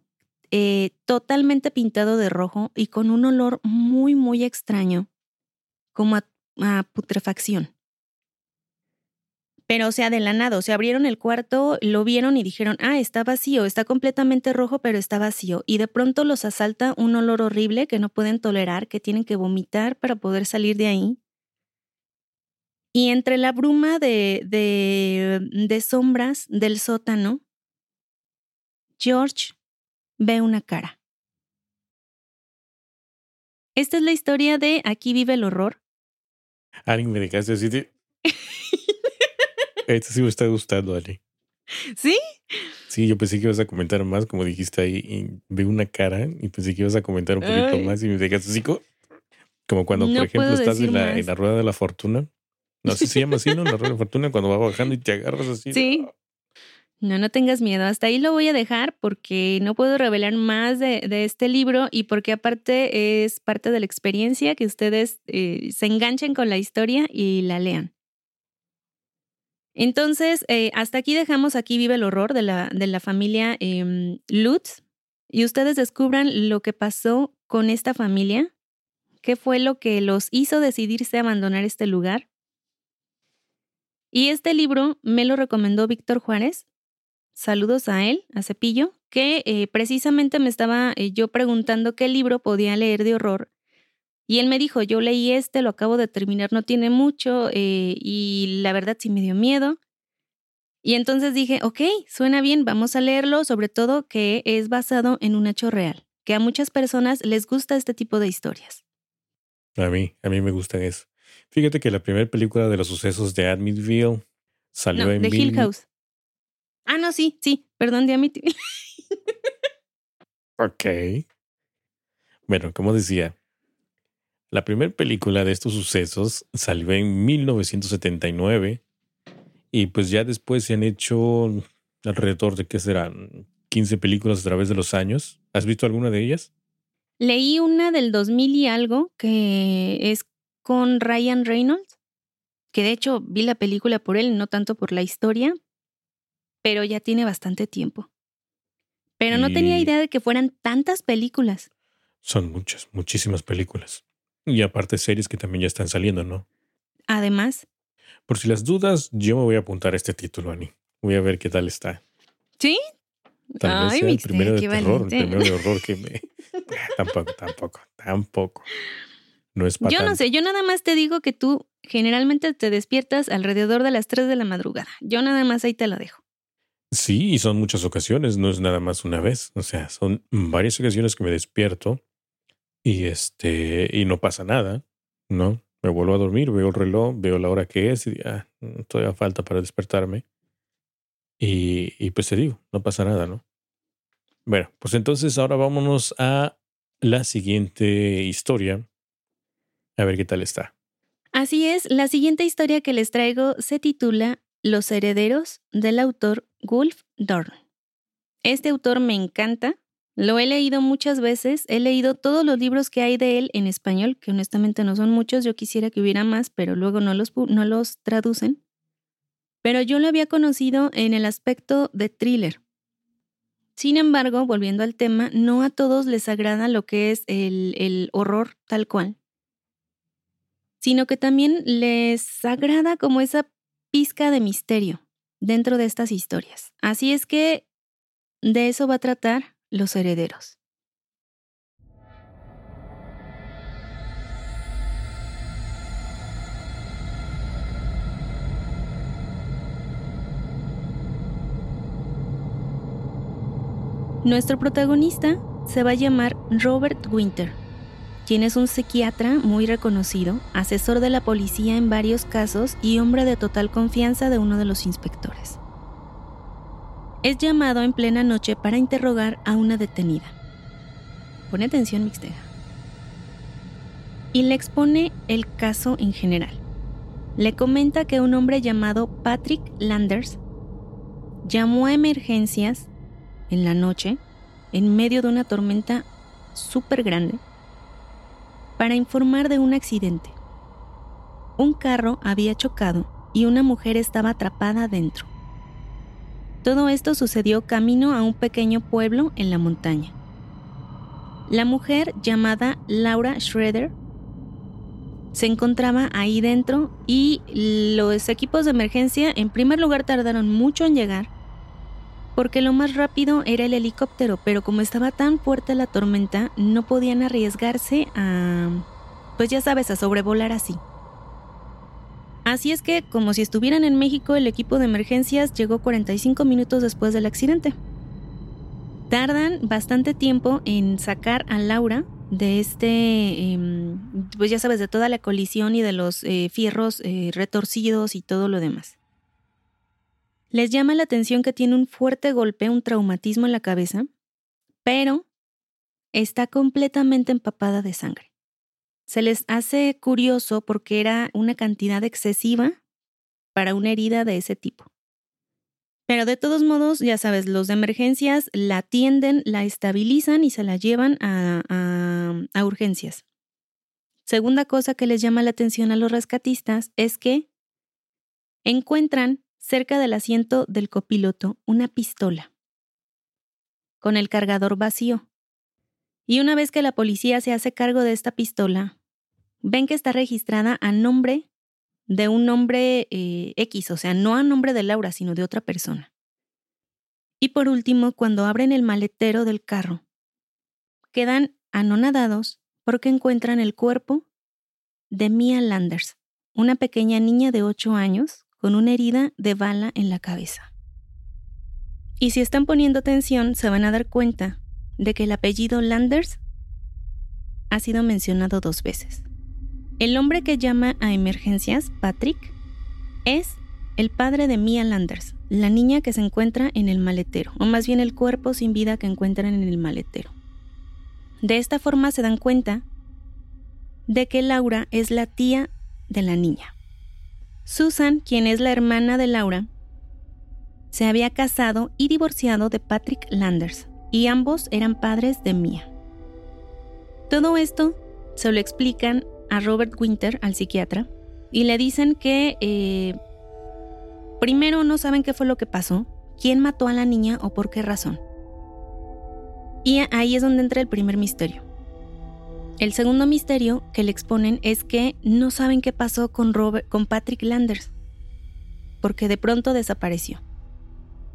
eh, totalmente pintado de rojo y con un olor muy, muy extraño, como a putrefacción. Pero, o sea, de la nada, o sea, abrieron el cuarto, lo vieron y dijeron, ah, está vacío, está completamente rojo, pero está vacío. Y de pronto los asalta un olor horrible que no pueden tolerar, que tienen que vomitar para poder salir de ahí. Y entre la bruma de, de, de sombras del sótano, George ve una cara. Esta es la historia de Aquí vive el horror. Alguien me dejaste así de... Esto sí me está gustando, Ale. ¿Sí? Sí, yo pensé que ibas a comentar más, como dijiste ahí, y veo una cara y pensé que ibas a comentar un poquito más y me dejaste así como, cuando, por ejemplo, estás en la, en la, rueda de la fortuna. No sé si se llama así, ¿no? La rueda de la fortuna, cuando va bajando y te agarras así. Sí. No, no tengas miedo. Hasta ahí lo voy a dejar porque no puedo revelar más de, este libro y porque aparte es parte de la experiencia que ustedes eh, se enganchen con la historia y la lean. Entonces, eh, hasta aquí dejamos Aquí vive el horror de la, de la familia em, Lutz y ustedes descubran lo que pasó con esta familia, qué fue lo que los hizo decidirse abandonar este lugar. Y este libro me lo recomendó Víctor Juárez. Saludos a él, a Cepillo, que eh, precisamente me estaba eh, yo preguntando qué libro podía leer de horror y él me dijo, yo leí este, lo acabo de terminar, no tiene mucho eh, y la verdad sí me dio miedo. Y entonces dije, ok, suena bien, vamos a leerlo, sobre todo que es basado en un hecho real, que a muchas personas les gusta este tipo de historias. A mí, a mí me gusta eso. Fíjate que la primera película de los sucesos de Admitville salió en... De Hill House. Ah, no, sí, sí, perdón, de Admitville. ok. Bueno, como decía, la primera película de estos sucesos salió en 1979 y pues ya después se han hecho alrededor de, ¿qué serán? 15 películas a través de los años. ¿Has visto alguna de ellas? Leí una del 2000 y algo que es con Ryan Reynolds, que de hecho vi la película por él, no tanto por la historia, pero ya tiene bastante tiempo. Pero no tenía idea de que fueran tantas películas. Son muchas, muchísimas películas. Y aparte series que también ya están saliendo, ¿no? Además. Por si las dudas, yo me voy a apuntar a este título, Ani. Voy a ver qué tal está. ¿Sí? Tal vez sea el primero de terror, el primero de horror que me... tampoco, tampoco, tampoco. No es para Yo no sé, yo nada más te digo que tú generalmente te despiertas alrededor de las 3 de la madrugada. Yo nada más ahí te lo dejo. Sí, y son muchas ocasiones, no es nada más una vez. O sea, son varias ocasiones que me despierto y este, y no pasa nada, ¿no? Me vuelvo a dormir, veo el reloj, veo la hora que es y ah, todavía falta para despertarme. Y, y pues te digo, no pasa nada, ¿no? Bueno, pues entonces ahora vámonos a la siguiente historia. A ver qué tal está. Así es, la siguiente historia que les traigo se titula Los herederos del autor Wolf Dorn. Este autor me encanta lo he leído muchas veces, he leído todos los libros que hay de él en español, que honestamente no son muchos, yo quisiera que hubiera más, pero luego no los, no los traducen. Pero yo lo había conocido en el aspecto de thriller. Sin embargo, volviendo al tema, no a todos les agrada lo que es el, el horror tal cual, sino que también les agrada como esa pizca de misterio dentro de estas historias. Así es que de eso va a tratar los herederos. Nuestro protagonista se va a llamar Robert Winter, quien es un psiquiatra muy reconocido, asesor de la policía en varios casos y hombre de total confianza de uno de los inspectores es llamado en plena noche para interrogar a una detenida. Pone atención, Mixtega. Y le expone el caso en general. Le comenta que un hombre llamado Patrick Landers llamó a emergencias en la noche, en medio de una tormenta súper grande, para informar de un accidente. Un carro había chocado y una mujer estaba atrapada dentro. Todo esto sucedió camino a un pequeño pueblo en la montaña. La mujer llamada Laura Schroeder se encontraba ahí dentro y los equipos de emergencia en primer lugar tardaron mucho en llegar porque lo más rápido era el helicóptero, pero como estaba tan fuerte la tormenta no podían arriesgarse a, pues ya sabes, a sobrevolar así. Así es que, como si estuvieran en México, el equipo de emergencias llegó 45 minutos después del accidente. Tardan bastante tiempo en sacar a Laura de este, em, pues ya sabes, de toda la colisión y de los eh, fierros eh, retorcidos y todo lo demás. Les llama la atención que tiene un fuerte golpe, un traumatismo en la cabeza, pero está completamente empapada de sangre se les hace curioso porque era una cantidad excesiva para una herida de ese tipo. Pero de todos modos, ya sabes, los de emergencias la atienden, la estabilizan y se la llevan a, a urgencias. Segunda cosa que les llama la atención a los rescatistas es que encuentran cerca del asiento del copiloto una pistola con el cargador vacío. Y una vez que la policía se hace cargo de esta pistola, ven que está registrada a nombre de un nombre eh, X, o sea, no a nombre de Laura, sino de otra persona. Y por último, cuando abren el maletero del carro, quedan anonadados porque encuentran el cuerpo de Mia Landers, una pequeña niña de 8 años con una herida de bala en la cabeza. Y si están poniendo atención, se van a dar cuenta de que el apellido Landers ha sido mencionado dos veces. El hombre que llama a emergencias, Patrick, es el padre de Mia Landers, la niña que se encuentra en el maletero, o más bien el cuerpo sin vida que encuentran en el maletero. De esta forma se dan cuenta de que Laura es la tía de la niña. Susan, quien es la hermana de Laura, se había casado y divorciado de Patrick Landers, y ambos eran padres de Mia. Todo esto se lo explican a Robert Winter, al psiquiatra, y le dicen que eh, primero no saben qué fue lo que pasó, quién mató a la niña o por qué razón. Y ahí es donde entra el primer misterio. El segundo misterio que le exponen es que no saben qué pasó con, Robert, con Patrick Landers, porque de pronto desapareció.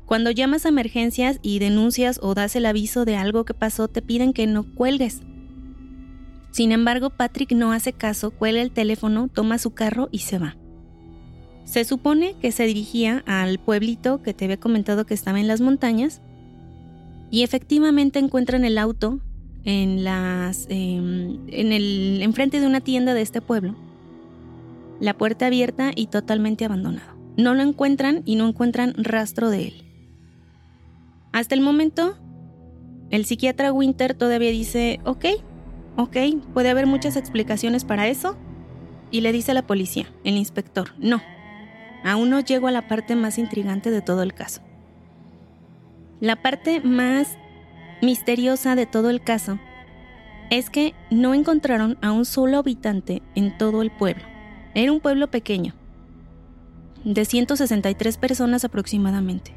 Cuando llamas a emergencias y denuncias o das el aviso de algo que pasó, te piden que no cuelgues. Sin embargo, Patrick no hace caso, cuelga el teléfono, toma su carro y se va. Se supone que se dirigía al pueblito que te había comentado que estaba en las montañas y efectivamente encuentran el auto en las em, en el enfrente de una tienda de este pueblo. La puerta abierta y totalmente abandonado. No lo encuentran y no encuentran rastro de él. Hasta el momento, el psiquiatra Winter todavía dice, ok, ok, puede haber muchas explicaciones para eso. Y le dice a la policía, el inspector, no, aún no llego a la parte más intrigante de todo el caso. La parte más misteriosa de todo el caso es que no encontraron a un solo habitante en todo el pueblo. Era un pueblo pequeño, de 163 personas aproximadamente.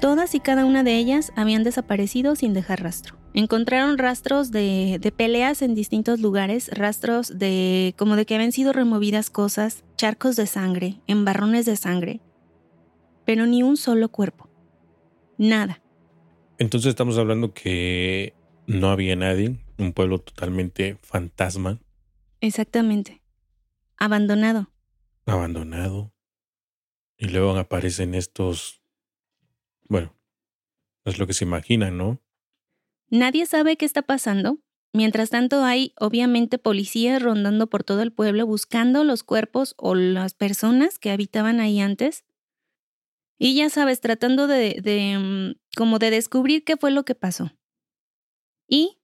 Todas y cada una de ellas habían desaparecido sin dejar rastro. Encontraron rastros de, peleas en distintos lugares, rastros de como de que habían sido removidas cosas, charcos de sangre, embarrones de sangre, pero ni un solo cuerpo. Nada. Entonces estamos hablando que no había nadie, un pueblo totalmente fantasma. Exactamente. Abandonado. Abandonado. Y luego aparecen estos bueno, es lo que se imagina, ¿no? Nadie sabe qué está pasando. Mientras tanto hay obviamente policías rondando por todo el pueblo buscando los cuerpos o las personas que habitaban ahí antes. Y ya sabes, tratando de, de mm, como de descubrir qué fue lo que pasó. Y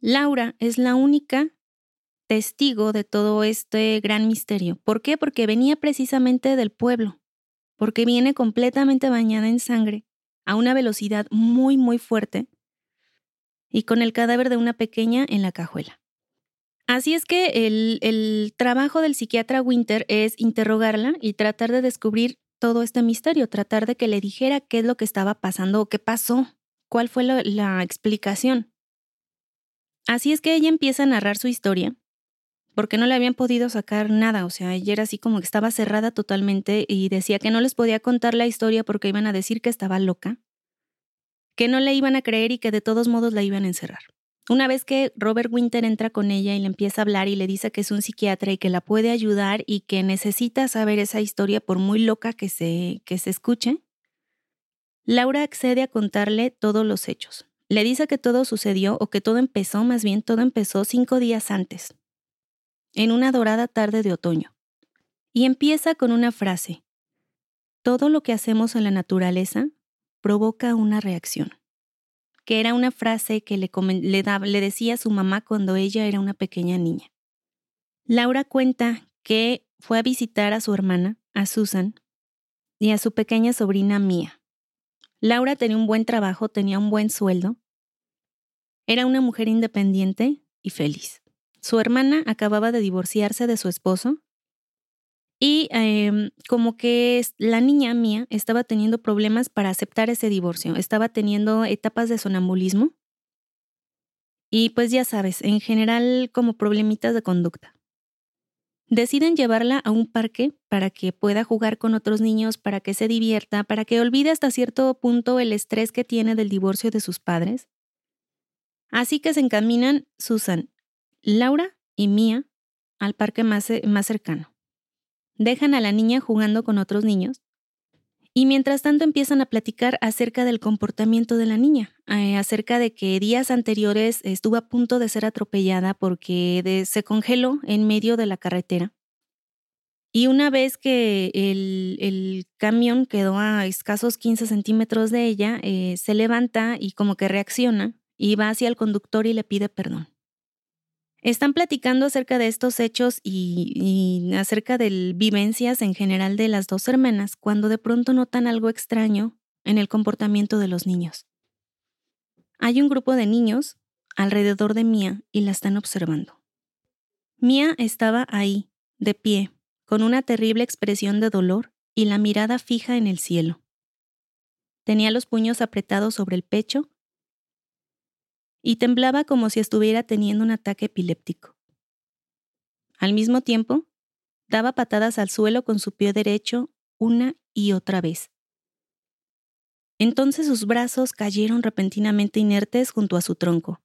Laura es la única testigo de todo este gran misterio. ¿Por qué? Porque venía precisamente del pueblo porque viene completamente bañada en sangre, a una velocidad muy, muy fuerte, y con el cadáver de una pequeña en la cajuela. Así es que el, el, trabajo del psiquiatra Winter es interrogarla y tratar de descubrir todo este misterio, tratar de que le dijera qué es lo que estaba pasando o qué pasó, cuál fue la explicación. Así es que ella empieza a narrar su historia porque no le habían podido sacar nada, o sea, ella era así como que estaba cerrada totalmente y decía que no les podía contar la historia porque iban a decir que estaba loca, que no le iban a creer y que de todos modos la iban a encerrar. Una vez que Robert Winter entra con ella y le empieza a hablar y le dice que es un psiquiatra y que la puede ayudar y que necesita saber esa historia por muy loca que se, que se escuche, Laura accede a contarle todos los hechos. Le dice que todo sucedió o que todo empezó, más bien todo empezó cinco días antes, en una dorada tarde de otoño. Y empieza con una frase. Todo lo que hacemos en la naturaleza provoca una reacción. Que era una frase que le, le decía a su mamá cuando ella era una pequeña niña. Laura cuenta que fue a visitar a su hermana, a Susan, y a su pequeña sobrina Mía. Laura tenía un buen trabajo, tenía un buen sueldo. Era una mujer independiente y feliz. Su hermana acababa de divorciarse de su esposo y em, como que la niña mía estaba teniendo problemas para aceptar ese divorcio, estaba teniendo etapas de sonambulismo y pues ya sabes, en general como problemitas de conducta. Deciden llevarla a un parque para que pueda jugar con otros niños, para que se divierta, para que olvide hasta cierto punto el estrés que tiene del divorcio de sus padres. Así que se encaminan Susan, Laura y Mía al parque más, más cercano. Dejan a la niña jugando con otros niños y mientras tanto empiezan a platicar acerca del comportamiento de la niña, eh, acerca de que días anteriores estuvo a punto de ser atropellada porque se congeló en medio de la carretera. Y una vez que el, camión quedó a escasos 15 centímetros de ella, eh, se levanta y como que reacciona y va hacia el conductor y le pide perdón. Están platicando acerca de estos hechos y, acerca de vivencias en general de las dos hermanas cuando de pronto notan algo extraño en el comportamiento de los niños. Hay un grupo de niños alrededor de Mía y la están observando. Mía estaba ahí, de pie, con una terrible expresión de dolor y la mirada fija en el cielo. Tenía los puños apretados sobre el pecho y temblaba como si estuviera teniendo un ataque epiléptico. Al mismo tiempo, daba patadas al suelo con su pie derecho una y otra vez. Entonces sus brazos cayeron repentinamente inertes junto a su tronco,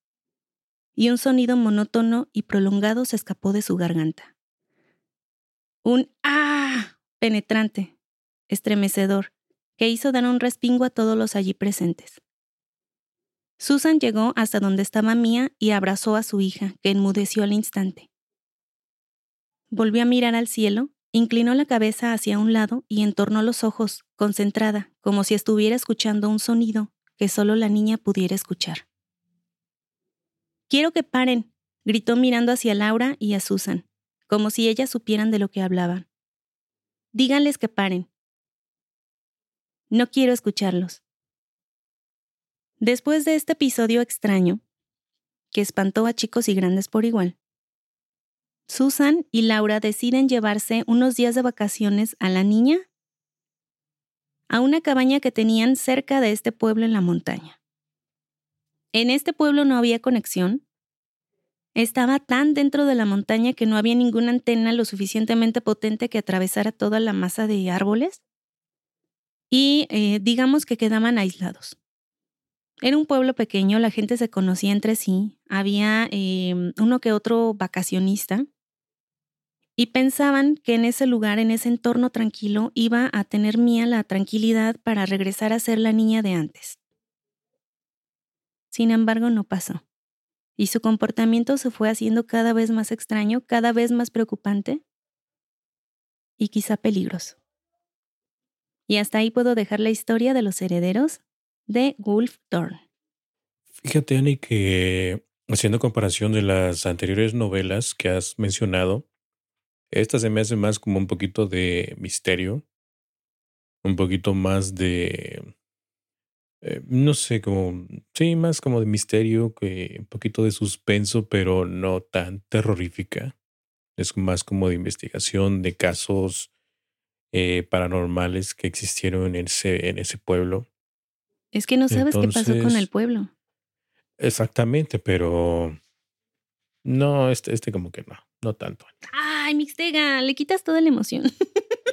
y un sonido monótono y prolongado se escapó de su garganta. Un ¡ah! penetrante, estremecedor, que hizo dar un respingo a todos los allí presentes. Susan llegó hasta donde estaba Mía y abrazó a su hija, que enmudeció al instante. Volvió a mirar al cielo, inclinó la cabeza hacia un lado y entornó los ojos, concentrada, como si estuviera escuchando un sonido que solo la niña pudiera escuchar. Quiero que paren, gritó mirando hacia Laura y a Susan, como si ellas supieran de lo que hablaban. Díganles que paren. No quiero escucharlos. Después de este episodio extraño, que espantó a chicos y grandes por igual, Susan y Laura deciden llevarse unos días de vacaciones a la niña a una cabaña que tenían cerca de este pueblo en la montaña. En este pueblo no había conexión. Estaba tan dentro de la montaña que no había ninguna antena lo suficientemente potente que atravesara toda la masa de árboles. Y eh, digamos que quedaban aislados. Era un pueblo pequeño, la gente se conocía entre sí, había em, uno que otro vacacionista y pensaban que en ese lugar, en ese entorno tranquilo, iba a tener Mía la tranquilidad para regresar a ser la niña de antes. Sin embargo, no pasó. Y su comportamiento se fue haciendo cada vez más extraño, cada vez más preocupante y quizá peligroso. Y hasta ahí puedo dejar la historia de los herederos de Wolf Thorne. Fíjate, Annie, que haciendo comparación de las anteriores novelas que has mencionado, esta se me hace más como un poquito de misterio, un poquito más de, eh, no sé, como, sí, más como de misterio que un poquito de suspenso, pero no tan terrorífica. Es más como de investigación de casos eh, paranormales que existieron en ese, en ese pueblo. Es que no sabes qué pasó con el pueblo. Exactamente, pero no, este, este como que no, no tanto. Ay, Mixtega, le quitas toda la emoción.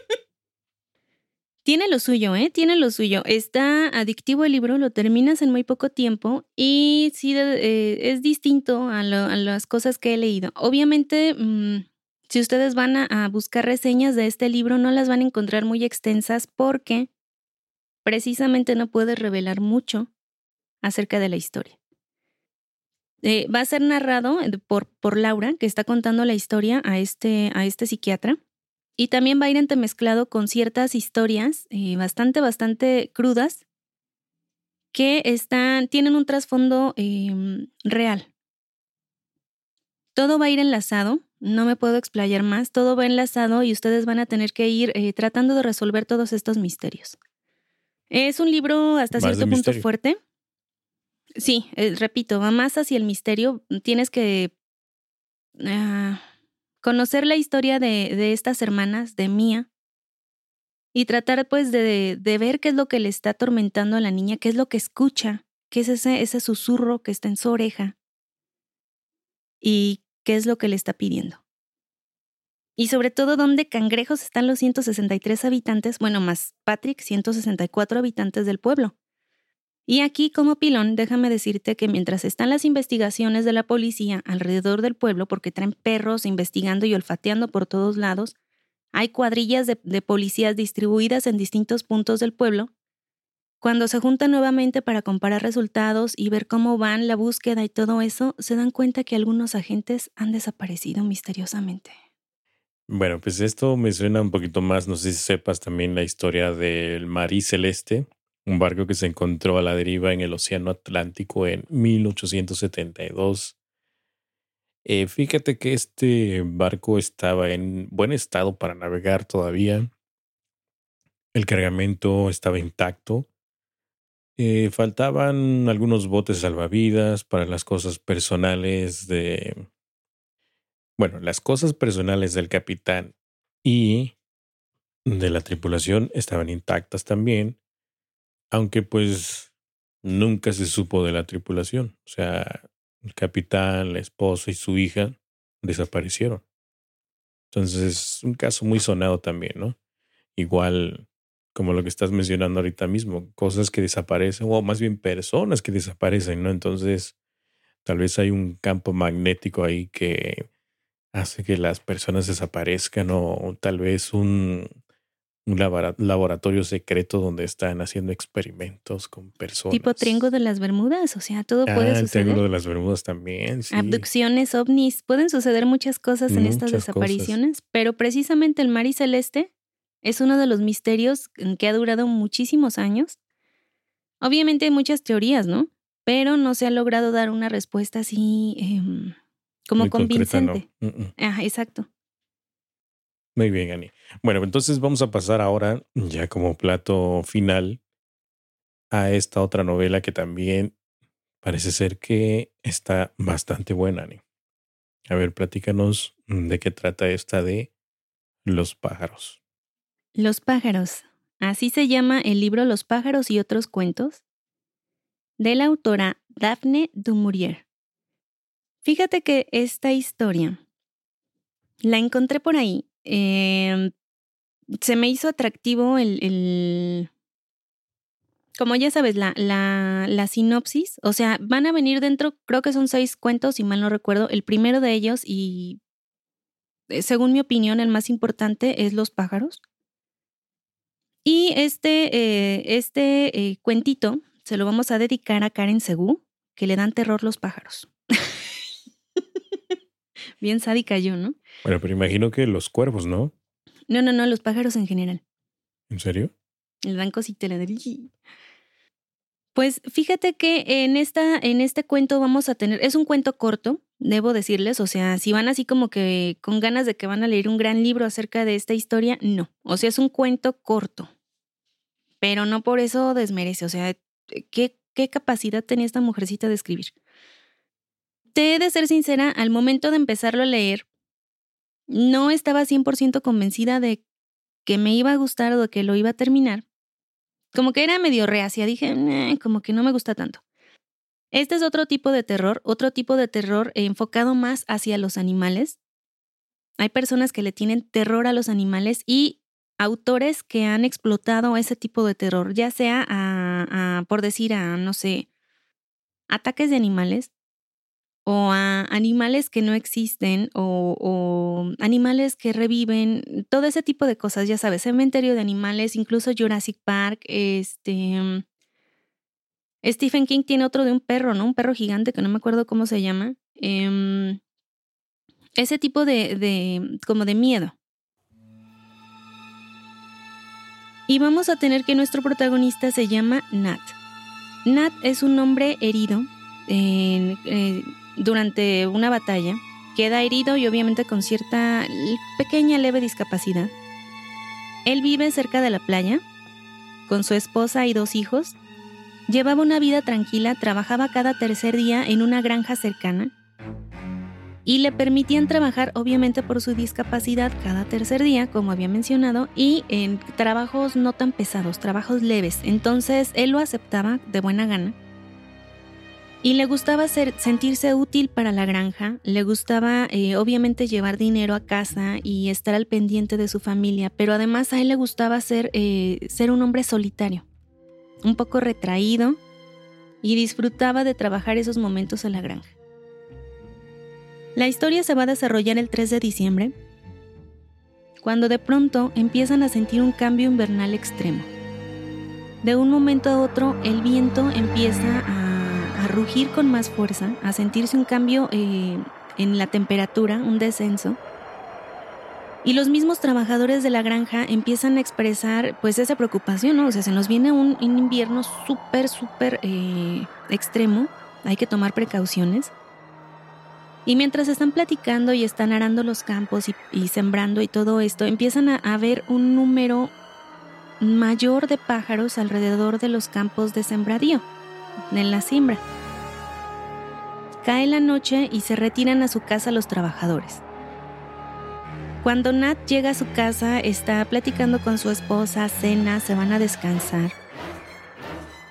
Tiene lo suyo, ¿eh? Tiene lo suyo. Está adictivo el libro, lo terminas en muy poco tiempo y sí eh, es distinto a, las cosas que he leído. Obviamente, mm, si ustedes van a buscar reseñas de este libro, no las van a encontrar muy extensas porque precisamente no puede revelar mucho acerca de la historia. Eh, va a ser narrado eh, por, por, Laura, que está contando la historia a este, a este psiquiatra. Y también va a ir entremezclado con ciertas historias eh, bastante, bastante crudas que están, tienen un trasfondo em, real. todo va a ir enlazado, no me puedo explayar más, todo va enlazado y ustedes van a tener que ir tratando de resolver todos estos misterios. Es un libro hasta cierto punto fuerte. Sí, eh, repito, va más hacia el misterio. Tienes que ah, conocer la historia de, de, estas hermanas, de Mía, y tratar pues de, de, ver qué es lo que le está atormentando a la niña, qué es lo que escucha, qué es ese, ese susurro que está en su oreja y qué es lo que le está pidiendo. Y sobre todo, ¿dónde cangrejos están los 163 habitantes? Bueno, más Patrick, 164 habitantes del pueblo. Y aquí, como pilón, déjame decirte que mientras están las investigaciones de la policía alrededor del pueblo, porque traen perros investigando y olfateando por todos lados, hay cuadrillas de, de policías distribuidas en distintos puntos del pueblo. Cuando se juntan nuevamente para comparar resultados y ver cómo van la búsqueda y todo eso, se dan cuenta que algunos agentes han desaparecido misteriosamente. Bueno, pues esto me suena un poquito más, no sé si sepas también la historia del Marí Celeste, un barco que se encontró a la deriva en el Océano Atlántico en 1872. Eh, fíjate que este barco estaba en buen estado para navegar todavía. El cargamento estaba intacto. Eh, faltaban algunos botes salvavidas para las cosas personales de bueno, las cosas personales del capitán y de la tripulación estaban intactas también, aunque pues nunca se supo de la tripulación. O sea, el capitán, la esposa y su hija desaparecieron. Entonces es un caso muy sonado también, ¿no? Igual como lo que estás mencionando ahorita mismo, cosas que desaparecen, o más bien personas que desaparecen, ¿no? Entonces, tal vez hay un campo magnético ahí que hace que las personas desaparezcan o tal vez un, un laboratorio secreto donde están haciendo experimentos con personas. Tipo Triángulo de las Bermudas, o sea, todo puede suceder. El Triángulo de las Bermudas también. Sí. Abducciones, ovnis, pueden suceder muchas cosas en estas desapariciones, pero precisamente el mar y celeste es uno de los misterios que ha durado muchísimos años. Obviamente hay muchas teorías, ¿no? Pero no se ha logrado dar una respuesta así eh, como convincente. Ajá, exacto. Muy bien, Ani. Bueno, entonces vamos a pasar ahora, ya como plato final, a esta otra novela que también parece ser que está bastante buena, Ani. A ver, platícanos de qué trata esta de Los pájaros. Los pájaros. Así se llama el libro Los pájaros y otros cuentos de la autora Daphne du Maurier. Fíjate que esta historia la encontré por ahí. Em, se me hizo atractivo el, como ya sabes, la, la, la, sinopsis. O sea, van a venir dentro, creo que son seis cuentos, si mal no recuerdo. El primero de ellos, y eh, según mi opinión, el más importante es Los pájaros. Y este, eh, este eh, cuentito se lo vamos a dedicar a Karen Segú, que le dan terror los pájaros. Bien sádica yo, ¿no? Bueno, pero imagino que los cuervos, ¿no? No, no, no, los pájaros en general. ¿En serio? El dan cosita la Pues fíjate que en, esta, en este cuento vamos a tener, es un cuento corto, debo decirles, o sea, si van así como que con ganas de que van a leer un gran libro acerca de esta historia, no, o sea, es un cuento corto, pero no por eso desmerece, o sea, ¿qué, qué capacidad tenía esta mujercita de escribir? De ser sincera, al momento de empezarlo a leer, no estaba 100% convencida de que me iba a gustar o de que lo iba a terminar. Como que era medio reacia, dije, como que no me gusta tanto. Este es otro tipo de terror, otro tipo de terror enfocado más hacia los animales. Hay personas que le tienen terror a los animales y autores que han explotado ese tipo de terror, ya sea a por decir a, no sé, ataques de animales, o a animales que no existen o, animales que reviven, todo ese tipo de cosas, ya sabes, cementerio de animales, incluso Jurassic Park, este... Stephen King tiene otro de un perro, ¿no? Un perro gigante que no me acuerdo cómo se llama. Em, ese tipo de, de, como de miedo. Y vamos a tener que nuestro protagonista se llama Nat. Nat es un hombre herido eh, durante una batalla queda herido y obviamente con cierta pequeña leve discapacidad. Él vive cerca de la playa, con su esposa y dos hijos. Llevaba una vida tranquila, trabajaba cada tercer día en una granja cercana y le permitían trabajar obviamente por su discapacidad cada tercer día, como había mencionado, y en trabajos no tan pesados, trabajos leves. Entonces él lo aceptaba de buena gana. Y le gustaba ser, sentirse útil para la granja, le gustaba eh, obviamente llevar dinero a casa y estar al pendiente de su familia, pero además a él le gustaba ser, eh, ser un hombre solitario, un poco retraído y disfrutaba de trabajar esos momentos en la granja. La historia se va a desarrollar el 3 de diciembre, cuando de pronto empiezan a sentir un cambio invernal extremo. De un momento a otro el viento empieza a, rugir con más fuerza, a sentirse un cambio eh, en la temperatura, un descenso. Y los mismos trabajadores de la granja empiezan a expresar pues esa preocupación, ¿no? O sea, se nos viene un, invierno súper, súper eh, extremo, hay que tomar precauciones. Y mientras están platicando y están arando los campos y, sembrando y todo esto, empiezan a, ver un número mayor de pájaros alrededor de los campos de sembradío, en la siembra. Cae la noche y se retiran a su casa los trabajadores. Cuando Nat llega a su casa, está platicando con su esposa, cena, se van a descansar.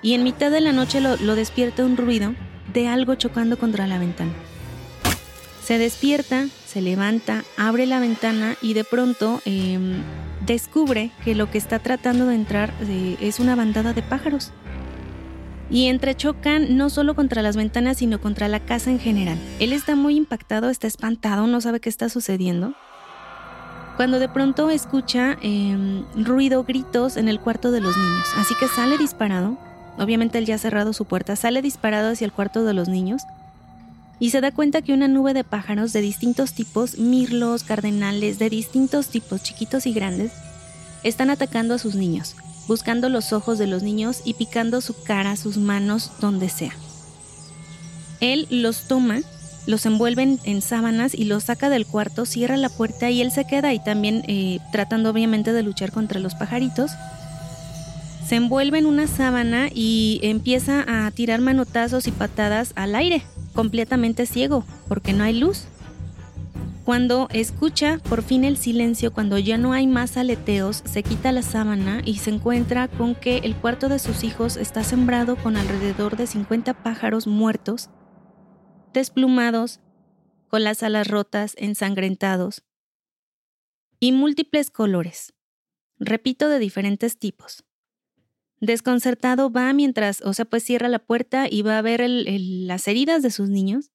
Y en mitad de la noche lo despierta un ruido de algo chocando contra la ventana. Se despierta, se levanta, abre la ventana y de pronto em, descubre que lo que está tratando de entrar eh, es una bandada de pájaros. Y entrechocan no solo contra las ventanas, sino contra la casa en general. Él está muy impactado, está espantado, no sabe qué está sucediendo. Cuando de pronto escucha em, ruido, gritos en el cuarto de los niños. Así que sale disparado. Obviamente él ya ha cerrado su puerta. Sale disparado hacia el cuarto de los niños y se da cuenta que una nube de pájaros de distintos tipos, mirlos, cardenales, de distintos tipos, chiquitos y grandes, están atacando a sus niños, buscando los ojos de los niños y picando su cara, sus manos, donde sea. Él los toma, los envuelve en, sábanas y los saca del cuarto, cierra la puerta y él se queda ahí también eh, tratando obviamente de luchar contra los pajaritos. Se envuelve en una sábana y empieza a tirar manotazos y patadas al aire, completamente ciego porque no hay luz. Cuando escucha por fin el silencio, cuando ya no hay más aleteos, se quita la sábana y se encuentra con que el cuarto de sus hijos está sembrado con alrededor de 50 pájaros muertos, desplumados, con las alas rotas, ensangrentados, y múltiples colores, repito, de diferentes tipos. Desconcertado va mientras, o sea, pues cierra la puerta y va a ver las heridas de sus niños.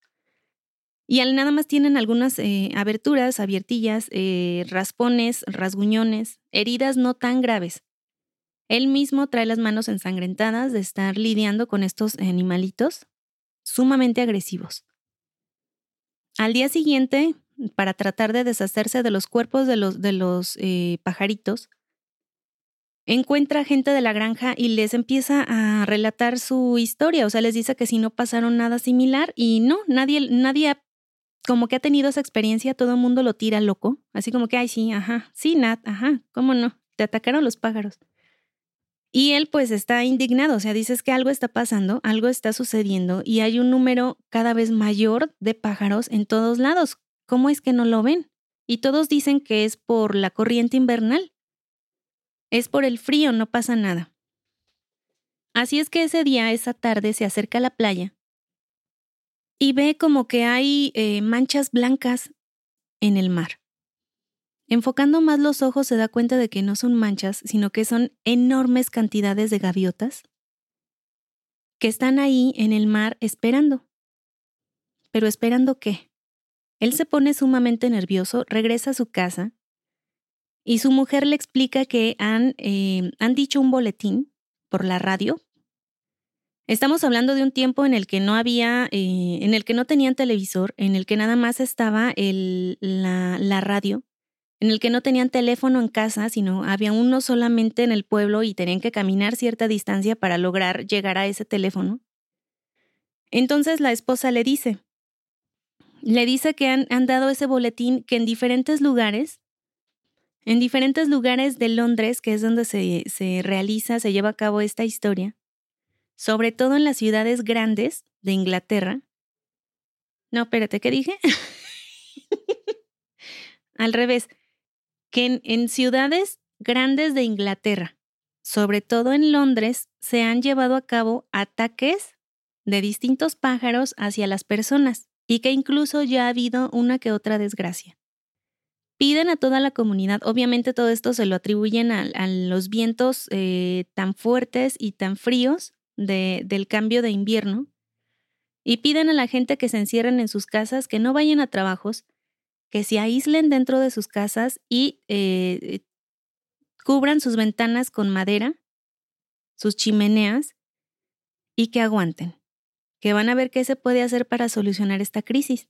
Y nada más tienen algunas eh, aberturas, abiertillas, eh, raspones, rasguñones, heridas no tan graves. Él mismo trae las manos ensangrentadas de estar lidiando con estos animalitos sumamente agresivos. Al día siguiente, para tratar de deshacerse de los cuerpos de los, de los eh, pajaritos, encuentra gente de la granja y les empieza a relatar su historia, o sea, les dice que si no pasaron nada similar y no, nadie, nadie como que ha tenido esa experiencia, todo el mundo lo tira loco, así como que, ay, sí, ajá, sí, Nat, ajá, ¿cómo no? Te atacaron los pájaros. Y él pues está indignado, o sea, dices que algo está pasando, algo está sucediendo y hay un número cada vez mayor de pájaros en todos lados. ¿Cómo es que no lo ven? Y todos dicen que es por la corriente invernal. Es por el frío, no pasa nada. Así es que ese día, esa tarde, se acerca a la playa y ve como que hay eh, manchas blancas en el mar. Enfocando más los ojos se da cuenta de que no son manchas, sino que son enormes cantidades de gaviotas que están ahí en el mar esperando. ¿Pero esperando qué? Él se pone sumamente nervioso, regresa a su casa y su mujer le explica que han, eh, han dicho un boletín por la radio. Estamos hablando de un tiempo en el que no había, eh, en el que no tenían televisor, en el que nada más estaba la radio, en el que no tenían teléfono en casa, sino había uno solamente en el pueblo y tenían que caminar cierta distancia para lograr llegar a ese teléfono. Entonces la esposa le dice, le dice que han, han dado ese boletín que en diferentes lugares, en diferentes lugares de Londres, que es donde se, se realiza, se lleva a cabo esta historia, sobre todo en las ciudades grandes de Inglaterra. No, espérate, ¿qué dije? Al revés, que en, ciudades grandes de Inglaterra, sobre todo en Londres, se han llevado a cabo ataques de distintos pájaros hacia las personas y que incluso ya ha habido una que otra desgracia. Piden a toda la comunidad, obviamente todo esto se lo atribuyen a, los vientos eh, tan fuertes y tan fríos del cambio de invierno, y piden a la gente que se encierren en sus casas, que no vayan a trabajos, que se aíslen dentro de sus casas y eh, cubran sus ventanas con madera, sus chimeneas, y que aguanten, que van a ver qué se puede hacer para solucionar esta crisis.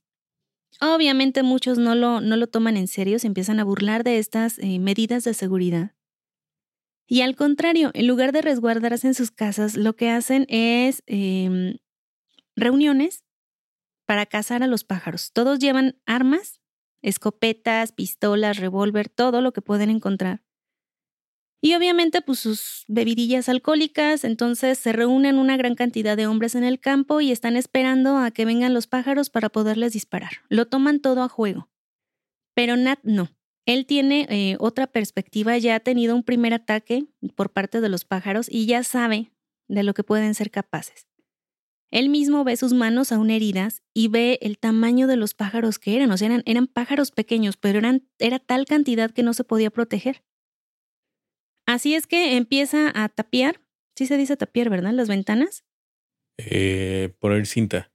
Obviamente muchos no lo, no lo toman en serio, se empiezan a burlar de estas eh, medidas de seguridad. Y al contrario, en lugar de resguardarse en sus casas, lo que hacen es em, reuniones para cazar a los pájaros. Todos llevan armas escopetas, pistolas, revólver, todo lo que pueden encontrar. Y obviamente pues sus bebidillas alcohólicas, entonces se reúnen una gran cantidad de hombres en el campo y están esperando a que vengan los pájaros para poderles disparar. Lo toman todo a juego. Pero Nat no. Él tiene eh, otra perspectiva, ya ha tenido un primer ataque por parte de los pájaros y ya sabe de lo que pueden ser capaces. Él mismo ve sus manos aún heridas y ve el tamaño de los pájaros que eran. O sea, eran, pájaros pequeños, pero eran, era tal cantidad que no se podía proteger. Así es que empieza a tapiar. Sí se dice tapiar, ¿verdad? Las ventanas. Eh, poner cinta.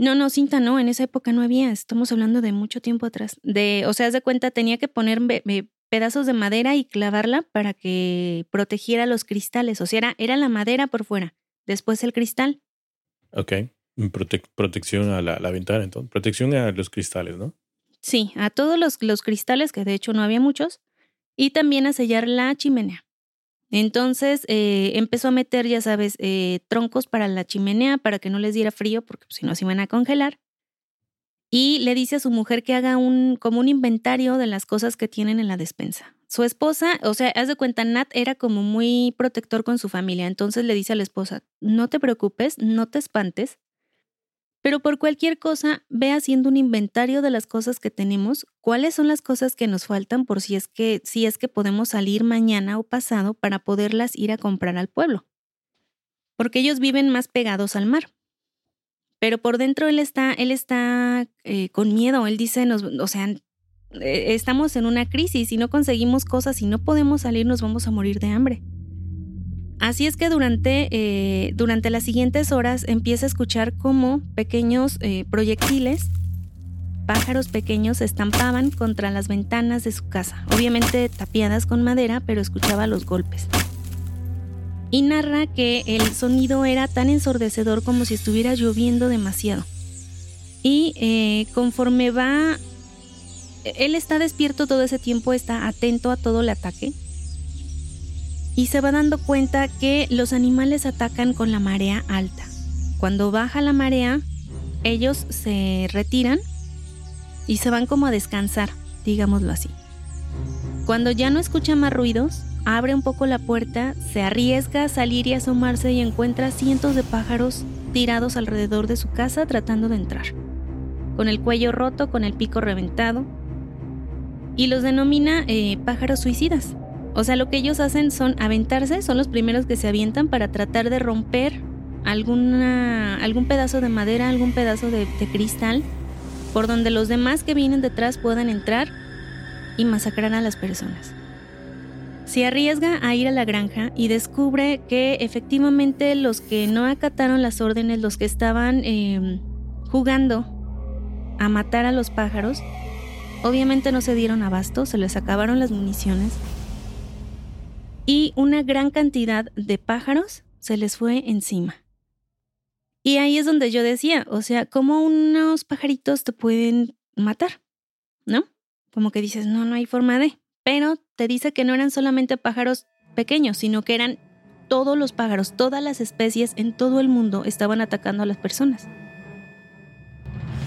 No, no, cinta no, en esa época no había, estamos hablando de mucho tiempo atrás. De, o sea, haz de cuenta, tenía que poner pedazos de madera y clavarla para que protegiera los cristales. O sea, era, era la madera por fuera, después el cristal. Ok. protección a la, ventana, entonces. Protección a los cristales, ¿no? Sí, a todos los, los cristales, que de hecho no había muchos, y también a sellar la chimenea. Entonces eh, empezó a meter, ya sabes, eh, troncos para la chimenea para que no les diera frío, porque pues, si no se iban a congelar. Y le dice a su mujer que haga un, como un inventario de las cosas que tienen en la despensa. Su esposa, o sea, haz de cuenta, Nat era como muy protector con su familia, entonces le dice a la esposa, no te preocupes, no te espantes, pero por cualquier cosa, ve haciendo un inventario de las cosas que tenemos, cuáles son las cosas que nos faltan por si es que, si es que podemos salir mañana o pasado para poderlas ir a comprar al pueblo. Porque ellos viven más pegados al mar. Pero por dentro él está, él está eh, con miedo, él dice, nos, o sea, eh, estamos en una crisis y no conseguimos cosas y no podemos salir, nos vamos a morir de hambre. Así es que durante, eh, durante las siguientes horas empieza a escuchar cómo pequeños eh, proyectiles, pájaros pequeños, se estampaban contra las ventanas de su casa, obviamente tapiadas con madera, pero escuchaba los golpes. Y narra que el sonido era tan ensordecedor como si estuviera lloviendo demasiado. Y conforme va él está despierto todo ese tiempo, está atento a todo el ataque y se va dando cuenta que los animales atacan con la marea alta. Cuando baja la marea, ellos se retiran y se van como a descansar, digámoslo así. Cuando ya no escucha más ruidos, abre un poco la puerta, se arriesga a salir y asomarse y encuentra cientos de pájaros tirados alrededor de su casa tratando de entrar. Con el cuello roto, con el pico reventado, y los denomina eh, pájaros suicidas. O sea, lo que ellos hacen son aventarse, son los primeros que se avientan para tratar de romper alguna, algún pedazo de madera, algún pedazo de, cristal, por donde los demás que vienen detrás puedan entrar y masacrar a las personas. Se arriesga a ir a la granja y descubre que efectivamente los que no acataron las órdenes, los que estaban em, jugando a matar a los pájaros, Obviamente no se dieron abasto, se les acabaron las municiones y una gran cantidad de pájaros se les fue encima. Y ahí es donde yo decía, o sea, ¿cómo unos pajaritos te pueden matar? ¿No? Como que dices, no, no hay forma de. Pero te dice que no eran solamente pájaros pequeños, sino que eran todos los pájaros, todas las especies en todo el mundo estaban atacando a las personas.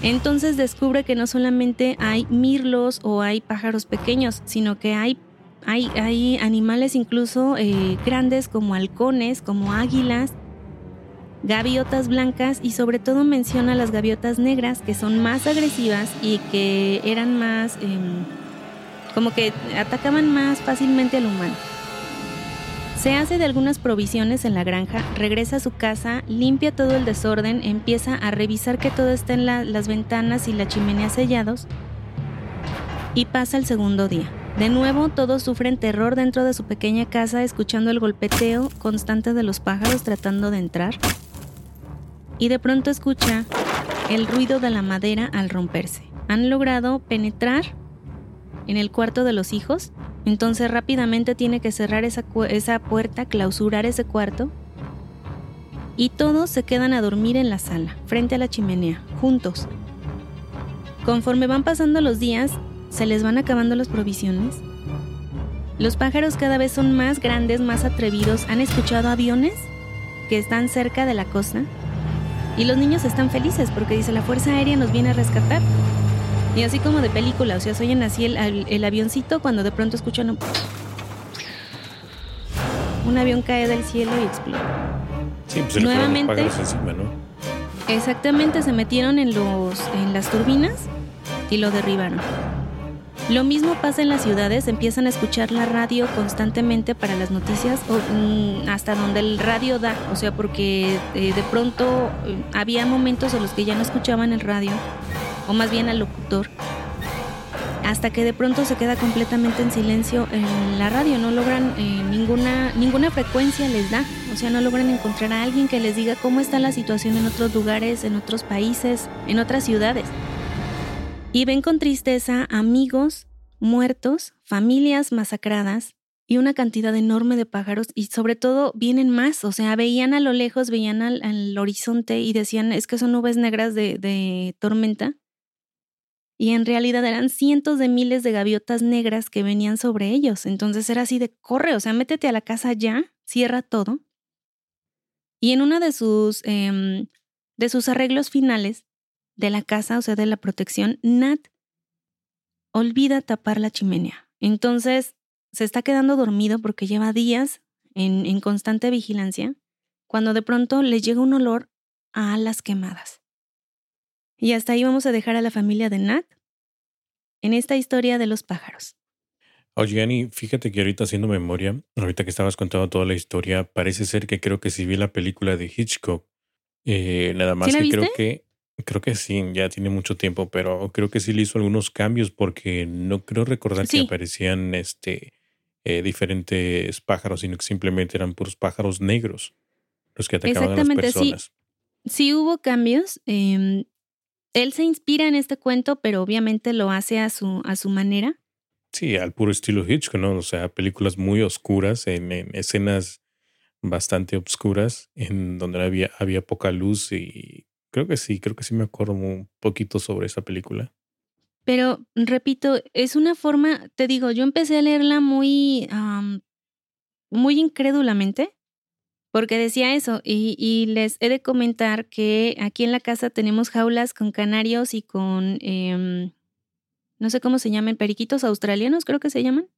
Entonces descubre que no solamente hay mirlos o hay pájaros pequeños, sino que hay, hay, hay animales incluso eh, grandes como halcones, como águilas, gaviotas blancas y sobre todo menciona las gaviotas negras que son más agresivas y que eran más... Em, como que atacaban más fácilmente al humano. Se hace de algunas provisiones en la granja, regresa a su casa, limpia todo el desorden, empieza a revisar que todo esté en las ventanas y la chimenea sellados y pasa el segundo día. De nuevo, todos sufren terror dentro de su pequeña casa, escuchando el golpeteo constante de los pájaros tratando de entrar. Y de pronto escucha el ruido de la madera al romperse. Han logrado penetrar en el cuarto de los hijos, entonces rápidamente tiene que cerrar esa, esa puerta, clausurar ese cuarto, y todos se quedan a dormir en la sala, frente a la chimenea, juntos. Conforme van pasando los días, se les van acabando las provisiones. Los pájaros cada vez son más grandes, más atrevidos. ¿Han escuchado aviones que están cerca de la costa? Y los niños están felices porque dice la Fuerza Aérea nos viene a rescatar. Y así como de película, o sea, se oyen así el, avioncito cuando de pronto escuchan un... un avión cae del cielo y explota. Sí, pues Nuevamente, encima, ¿no? Exactamente, se metieron en, los, en las turbinas y lo derribaron. Lo mismo pasa en las ciudades, empiezan a escuchar la radio constantemente para las noticias, o, mm, hasta donde el radio da, o sea, porque eh, de pronto eh, había momentos en los que ya no escuchaban el radio o más bien al locutor, hasta que de pronto se queda completamente en silencio en la radio, no logran eh, ninguna, ninguna frecuencia les da, o sea, no logran encontrar a alguien que les diga cómo está la situación en otros lugares, en otros países, en otras ciudades. Y ven con tristeza amigos muertos, familias masacradas y una cantidad enorme de pájaros y sobre todo vienen más, o sea, veían a lo lejos, veían al, horizonte y decían, es que son nubes negras de tormenta y en realidad eran cientos de miles de gaviotas negras que venían sobre ellos. Entonces era así de corre, o sea, métete a la casa ya, cierra todo. Y en uno de sus, em, de sus arreglos finales de la casa, o sea, de la protección, Nat olvida tapar la chimenea. Entonces se está quedando dormido porque lleva días en, en constante vigilancia, cuando de pronto le llega un olor a alas quemadas. Y hasta ahí vamos a dejar a la familia de Nat en esta historia de los pájaros. Oye, Annie, fíjate que ahorita haciendo memoria, ahorita que estabas contando toda la historia, parece ser que creo que sí vi la película de Hitchcock. Eh, nada más que creo que creo que sí, ya tiene mucho tiempo, pero creo que sí le hizo algunos cambios porque no creo recordar que aparecían este eh, diferentes pájaros, sino que simplemente eran puros pájaros negros los que atacaban a las personas. Sí, sí hubo cambios. Eh, él se inspira en este cuento, pero obviamente lo hace a su, a su manera. Sí, al puro estilo Hitchcock, ¿no? O sea, películas muy oscuras, en, escenas bastante oscuras, en donde había, había poca luz y creo que sí, creo que sí me acuerdo un poquito sobre esa película. Pero, repito, es una forma, te digo, yo empecé a leerla muy, muy incrédulamente, porque decía eso y, les he de comentar que aquí en la casa tenemos jaulas con canarios y con, em, no sé cómo se llaman, periquitos australianos creo que se llaman.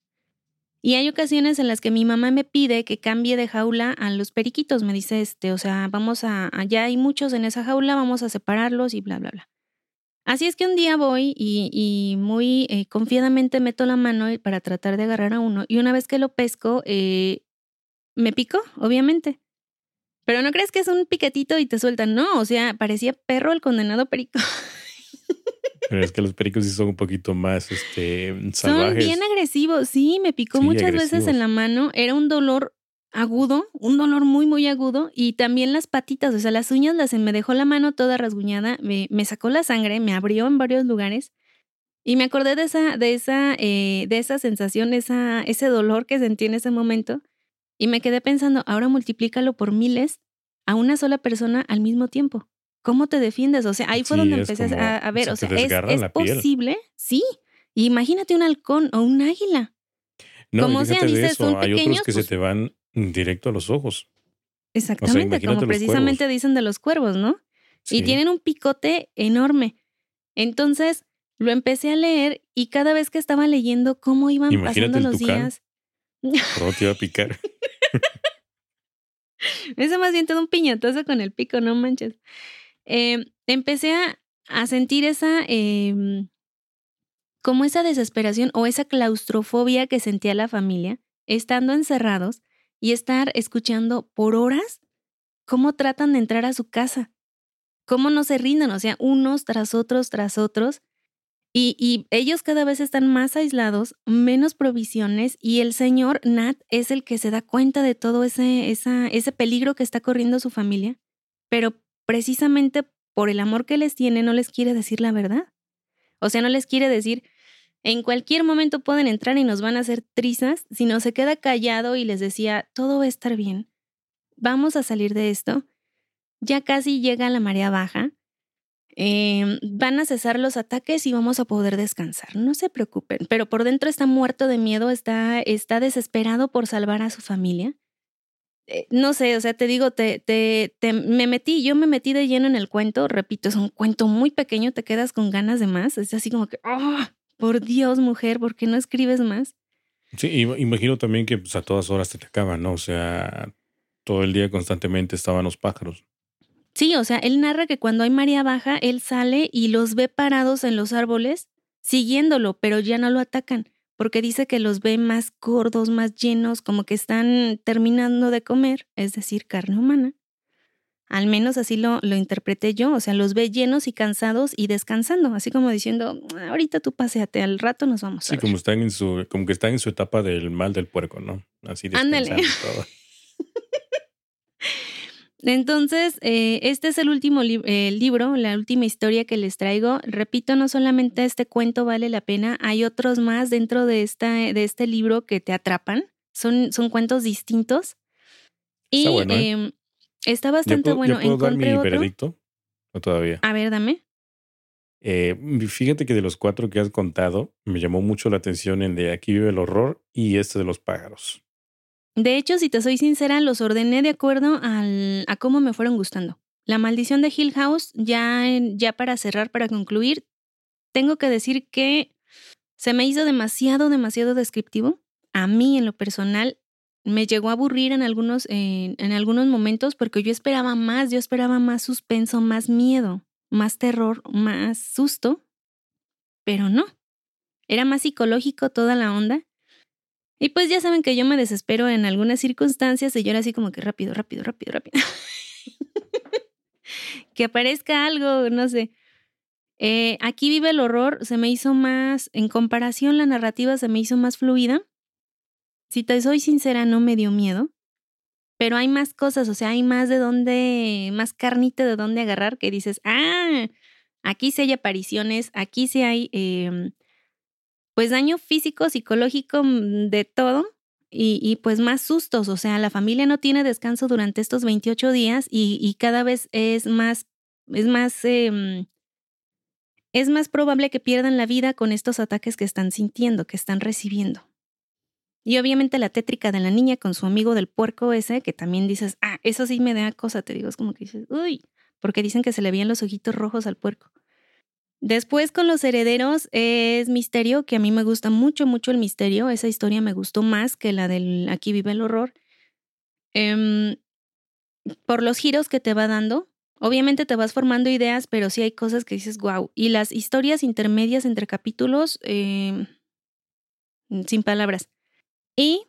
Y hay ocasiones en las que mi mamá me pide que cambie de jaula a los periquitos. Me dice, este, o sea, vamos a, allá hay muchos en esa jaula, vamos a separarlos y bla, bla, bla. Así es que un día voy y, muy eh, confiadamente meto la mano para tratar de agarrar a uno. Y una vez que lo pesco, eh, me picó, obviamente. Pero no crees que es un piquetito y te sueltan, no, o sea, parecía perro el condenado perico. Pero es que los pericos sí son un poquito más este, salvajes. Son bien agresivos, sí, me picó muchas veces en la mano, era un dolor agudo, un dolor muy, muy agudo, y también las patitas, o sea, las uñas las me dejó la mano toda rasguñada, me, me sacó la sangre, me abrió en varios lugares. Y me acordé de esa, de esa, eh, de esa sensación, esa, ese dolor que sentí en ese momento. Y me quedé pensando, ahora multiplícalo por miles a una sola persona al mismo tiempo. ¿Cómo te defiendes? O sea, ahí fue donde empecé a, ver, o sea, ¿es, posible? Sí. Imagínate un halcón o un águila. No, como sea, dices, eso, hay otros que se te van directo a los ojos. Exactamente, como precisamente dicen de los cuervos, ¿no? Y tienen un picote enorme. Entonces lo empecé a leer y cada vez que estaba leyendo cómo iban pasando los días. ¿Cómo te iba a picar? Eso más bien todo un piñatazo con el pico, no manches. Em, empecé a, sentir esa, em, como esa desesperación o esa claustrofobia que sentía la familia, estando encerrados y estar escuchando por horas cómo tratan de entrar a su casa, cómo no se rinden, o sea, unos tras otros, tras otros. Y, ellos cada vez están más aislados, menos provisiones, y el señor Nat es el que se da cuenta de todo ese, ese peligro que está corriendo su familia, pero precisamente por el amor que les tiene no les quiere decir la verdad. O sea, no les quiere decir, en cualquier momento pueden entrar y nos van a hacer trizas, sino se queda callado y les decía, todo va a estar bien, vamos a salir de esto. Ya casi llega la marea baja. Em, van a cesar los ataques y vamos a poder descansar. No se preocupen, pero por dentro está muerto de miedo, está, está desesperado por salvar a su familia. Eh, no sé, o sea, te digo, te, te, me metí, yo me metí de lleno en el cuento, repito, es un cuento muy pequeño, te quedas con ganas de más, es así como que, oh, por Dios, mujer, ¿por qué no escribes más? Sí, imagino también que pues, a todas horas te, te acaban, ¿no? O sea, todo el día constantemente estaban los pájaros. Sí, o sea, él narra que cuando hay marea baja, él sale y los ve parados en los árboles, siguiéndolo, pero ya no lo atacan, porque dice que los ve más gordos, más llenos, como que están terminando de comer, es decir, carne humana. Al menos así lo, lo interpreté yo, o sea, los ve llenos y cansados y descansando, así como diciendo, ahorita tú paseate, al rato nos vamos. Sí, como están en su, como que están en su etapa del mal del puerco, ¿no? Así descansando Ándale. todo. Entonces, eh, este es el último libro, la última historia que les traigo. Repito, no solamente este cuento vale la pena, hay otros más dentro de, esta, de este libro que te atrapan. Son, son cuentos distintos. Y está, bueno, ¿eh? em, está bastante bueno. ¿yo puedo dar mi veredicto? ¿O todavía? A ver, dame. Eh, fíjate que de los cuatro que has contado, me llamó mucho la atención el de Aquí vive el horror y este de los pájaros. De hecho, si te soy sincera, los ordené de acuerdo a cómo me fueron gustando. La maldición de Hill House, ya, ya para cerrar, para concluir, tengo que decir que se me hizo demasiado, demasiado descriptivo. A mí, en lo personal, me llegó a aburrir en algunos, en algunos momentos porque yo esperaba más, yo esperaba más suspenso, más miedo, más terror, más susto, pero no. Era más psicológico toda la onda y pues ya saben que yo me desespero en algunas circunstancias y yo era así como que rápido, rápido, rápido, rápido. que aparezca algo, no sé. Eh, aquí vive el horror, se me hizo más, en comparación la narrativa se me hizo más fluida. Si te soy sincera, no me dio miedo, pero hay más cosas, o sea, hay más de dónde, más carnita de dónde agarrar que dices, ah, aquí sí hay apariciones, aquí sí hay em, pues daño físico, psicológico, mm, de todo. Y, pues más sustos, o sea, la familia no tiene descanso durante estos 28 días y, cada vez es más, es más, em, es más probable que pierdan la vida con estos ataques que están sintiendo, que están recibiendo. Y obviamente la tétrica de la niña con su amigo del puerco ese, que también dices, ah, eso sí me da cosa, te digo, es como que dices, uy, porque dicen que se le veían los ojitos rojos al puerco. Después con los herederos es misterio, que a mí me gusta mucho, mucho el misterio. Esa historia me gustó más que la del Aquí vive el horror. Em, por los giros que te va dando. Obviamente te vas formando ideas, pero sí hay cosas que dices, wow. Y las historias intermedias entre capítulos, em, sin palabras. Y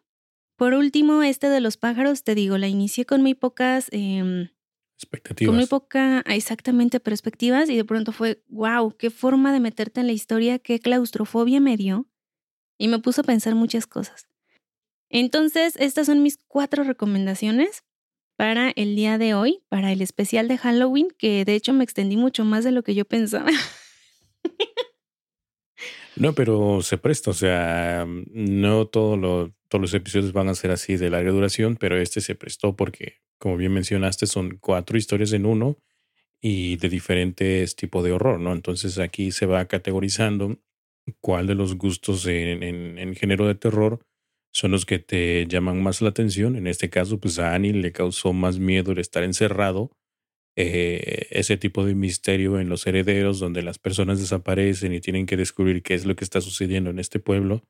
por último, este de los pájaros, te digo, la inicié con muy pocas em, Expectativas. Con muy poca, exactamente, perspectivas y de pronto fue, wow, qué forma de meterte en la historia, qué claustrofobia me dio y me puso a pensar muchas cosas. Entonces, estas son mis cuatro recomendaciones para el día de hoy, para el especial de Halloween, que de hecho me extendí mucho más de lo que yo pensaba. No, pero se presta, o sea, no todos los episodios van a ser así de larga duración, pero este se prestó porque como bien mencionaste, son cuatro historias en uno y de diferentes tipos de horror, ¿no? Entonces aquí se va categorizando cuál de los gustos en, en, género de terror son los que te llaman más la atención. En este caso, pues a Annie le causó más miedo el estar encerrado eh, ese tipo de misterio en los herederos, donde las personas desaparecen y tienen que descubrir qué es lo que está sucediendo en este pueblo.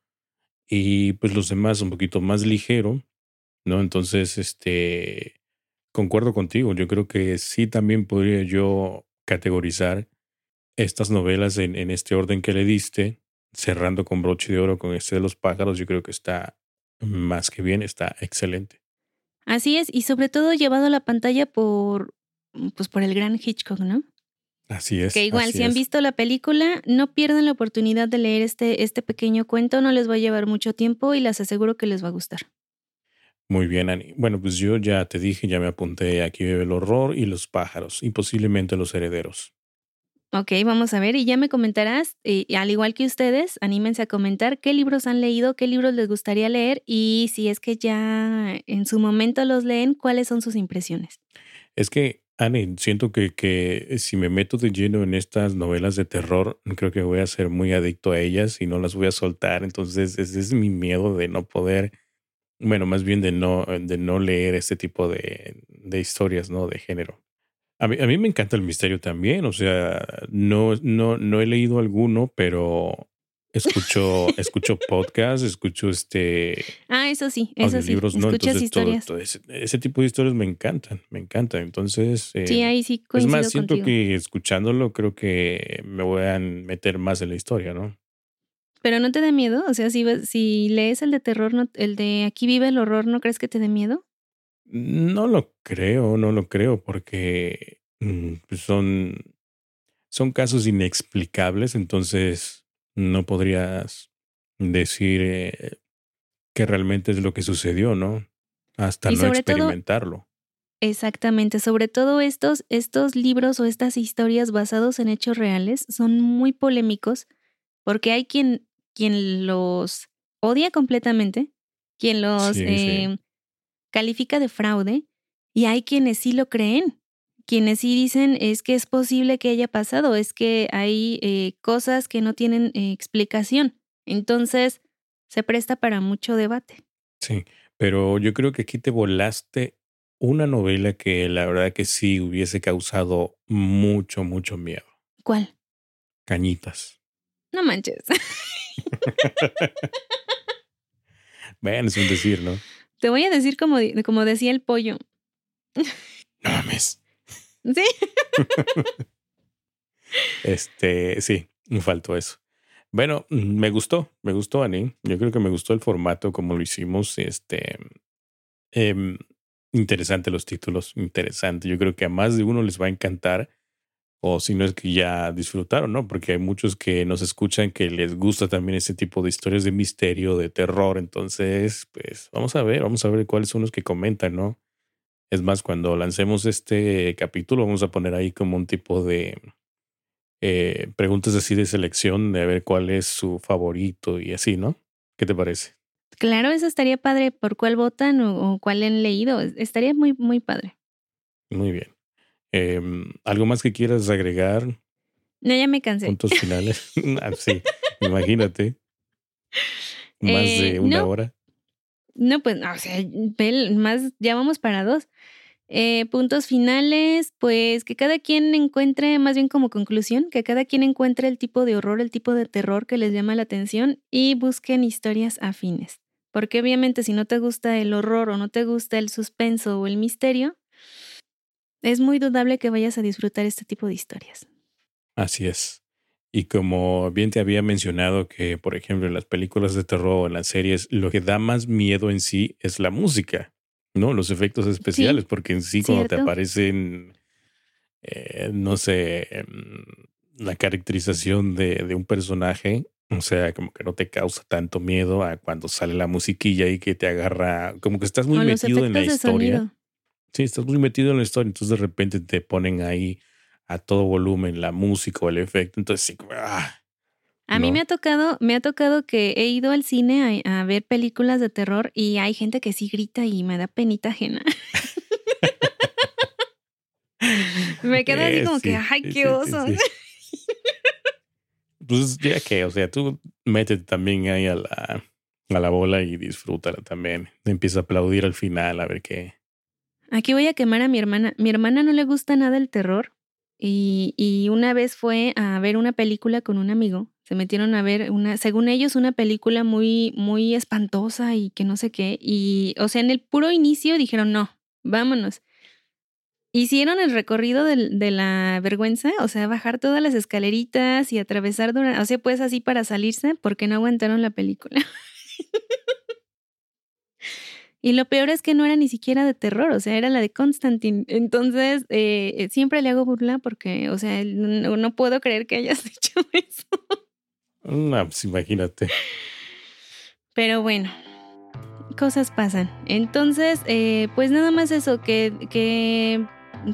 Y pues los demás un poquito más ligero, ¿no? Entonces, este, concuerdo contigo. Yo creo que sí también podría yo categorizar estas novelas en, en este orden que le diste, cerrando con broche de oro con este de los pájaros. Yo creo que está más que bien, está excelente. Así es, y sobre todo llevado a la pantalla por pues por el gran Hitchcock, ¿no? Así es. Que igual, si han visto la película, no pierdan la oportunidad de leer este, este pequeño cuento, no les va a llevar mucho tiempo y les aseguro que les va a gustar. Muy bien, Ani. Bueno, pues yo ya te dije, ya me apunté aquí el horror y los pájaros, y posiblemente los herederos. Ok, vamos a ver, y ya me comentarás, y al igual que ustedes, anímense a comentar qué libros han leído, qué libros les gustaría leer y si es que ya en su momento los leen, cuáles son sus impresiones. Es que Ani, siento que, que si me meto de lleno en estas novelas de terror, creo que voy a ser muy adicto a ellas y no las voy a soltar. Entonces, ese es mi miedo de no poder, bueno, más bien de no, de no leer este tipo de, de historias, ¿no? De género. A mí, a mí me encanta el misterio también, o sea, no, no, no he leído alguno, pero escucho, escucho podcasts, escucho este. Ah, eso sí, eso sí. Libros, ¿no? Entonces, historias. Todo, ese, tipo de historias me encantan, me encantan. Entonces. sí, eh, ahí sí Es más, siento que escuchándolo creo que me voy a meter más en la historia, ¿no? Pero no te da miedo, o sea, si, si lees el de terror, el de Aquí vive el horror, ¿no crees que te dé miedo? No lo creo, no lo creo, porque mm, pues son, son casos inexplicables, entonces no podrías decir eh, que realmente es lo que sucedió, ¿no? Hasta no experimentarlo. exactamente, sobre todo estos, estos libros o estas historias basados en hechos reales son muy polémicos porque hay quien, quien los odia completamente, quien los em, califica de fraude y hay quienes sí lo creen quienes sí dicen es que es posible que haya pasado, es que hay eh, cosas que no tienen eh, explicación. Entonces, se presta para mucho debate. Sí, pero yo creo que aquí te volaste una novela que la verdad que sí hubiese causado mucho, mucho miedo. ¿Cuál? Cañitas. No manches. bueno, es un decir, ¿no? Te voy a decir como, como decía el pollo. No mames. Sí. este, sí, me faltó eso. Bueno, me gustó, me gustó, Ani. Yo creo que me gustó el formato como lo hicimos. Este, em, interesante los títulos, interesante. Yo creo que a más de uno les va a encantar. O si no es que ya disfrutaron, ¿no? Porque hay muchos que nos escuchan que les gusta también ese tipo de historias de misterio, de terror. Entonces, pues vamos a ver, vamos a ver cuáles son los que comentan, ¿no? Es más, cuando lancemos este capítulo, vamos a poner ahí como un tipo de eh, preguntas así de selección, de ver cuál es su favorito y así, ¿no? ¿Qué te parece? Claro, eso estaría padre. ¿Por cuál votan o, cuál han leído? Estaría muy, muy padre. Muy bien. Em, ¿Algo más que quieras agregar? No, ya me cansé. Puntos finales. Ah, sí, imagínate. Más de eh, una hora. No, pues, o sea, más, ya vamos para dos. Eh, puntos finales, pues que cada quien encuentre, más bien como conclusión, que cada quien encuentre el tipo de horror, el tipo de terror que les llama la atención y busquen historias afines. Porque obviamente si no te gusta el horror o no te gusta el suspenso o el misterio, es muy dudable que vayas a disfrutar este tipo de historias. Así es. Y como bien te había mencionado que, por ejemplo, en las películas de terror o en las series, lo que da más miedo en sí es la música, ¿no? Los efectos especiales, porque en sí cuando te aparecen, eh, no sé, em, la caracterización de, de, un personaje, o sea, como que no te causa tanto miedo a cuando sale la musiquilla y que te agarra, como que estás muy metido en la historia. Sí, estás muy metido en la historia, entonces de repente te ponen ahí a todo volumen la música o el efecto. Entonces, sí, ah, a mí me ha tocado, me ha tocado que he ido al cine a, ver películas de terror y hay gente que sí grita y me da penita ajena. me quedo así como que, ay, qué oso. pues ya que, o sea, tú métete también ahí a la, a la bola y disfrútala también. Empieza a aplaudir al final a ver qué. Aquí voy a quemar a mi hermana. Mi hermana no le gusta nada el terror y, una vez fue a ver una película con un amigo. Se metieron a ver una, según ellos, una película muy, muy espantosa y que no sé qué. Y, o sea, en el puro inicio dijeron, no, vámonos. Hicieron el recorrido de, la vergüenza, o sea, bajar todas las escaleritas y atravesar, o sea, pues así para salirse, porque no aguantaron la película. y lo peor es que no era ni siquiera de terror, o sea, era la de Constantine. Entonces, eh, siempre le hago burla porque, o sea, no, puedo creer que hayas hecho eso. No, pues imagínate. Pero bueno, cosas pasan. Entonces, eh, pues nada más eso, que, que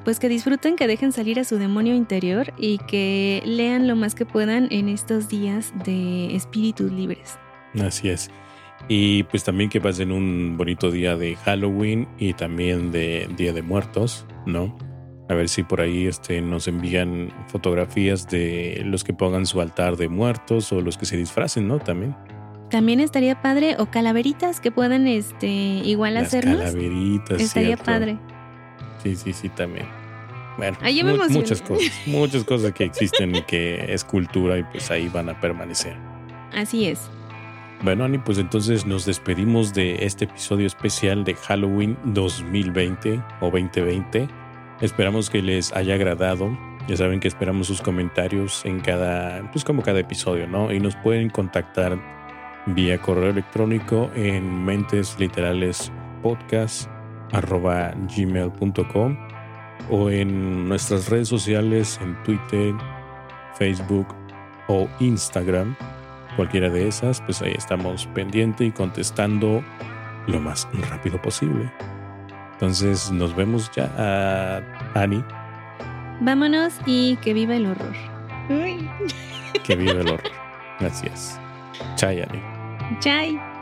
pues que disfruten, que dejen salir a su demonio interior y que lean lo más que puedan en estos días de espíritus libres. Así es. Y pues también que pasen un bonito día de Halloween y también de Día de Muertos, ¿no? A ver si por ahí este, nos envían fotografías de los que pongan su altar de muertos o los que se disfracen, ¿no? También. También estaría padre, o calaveritas que puedan este, igual Las hacernos. Calaveritas. Estaría padre. Sí, sí, sí, también. Bueno, muchas cosas, muchas cosas que existen y que es cultura y pues ahí van a permanecer. Así es. Bueno, Ani, pues entonces nos despedimos de este episodio especial de Halloween 2020 o 2020. Esperamos que les haya agradado. Ya saben que esperamos sus comentarios en cada, pues como cada episodio, ¿no? Y nos pueden contactar vía correo electrónico en mentes o en nuestras redes sociales en Twitter, Facebook o Instagram. Cualquiera de esas, pues ahí estamos pendiente y contestando lo más rápido posible. Entonces nos vemos ya a Ani. Vámonos y que viva el horror. Que viva el horror. Gracias. Chai, Ani. Chai.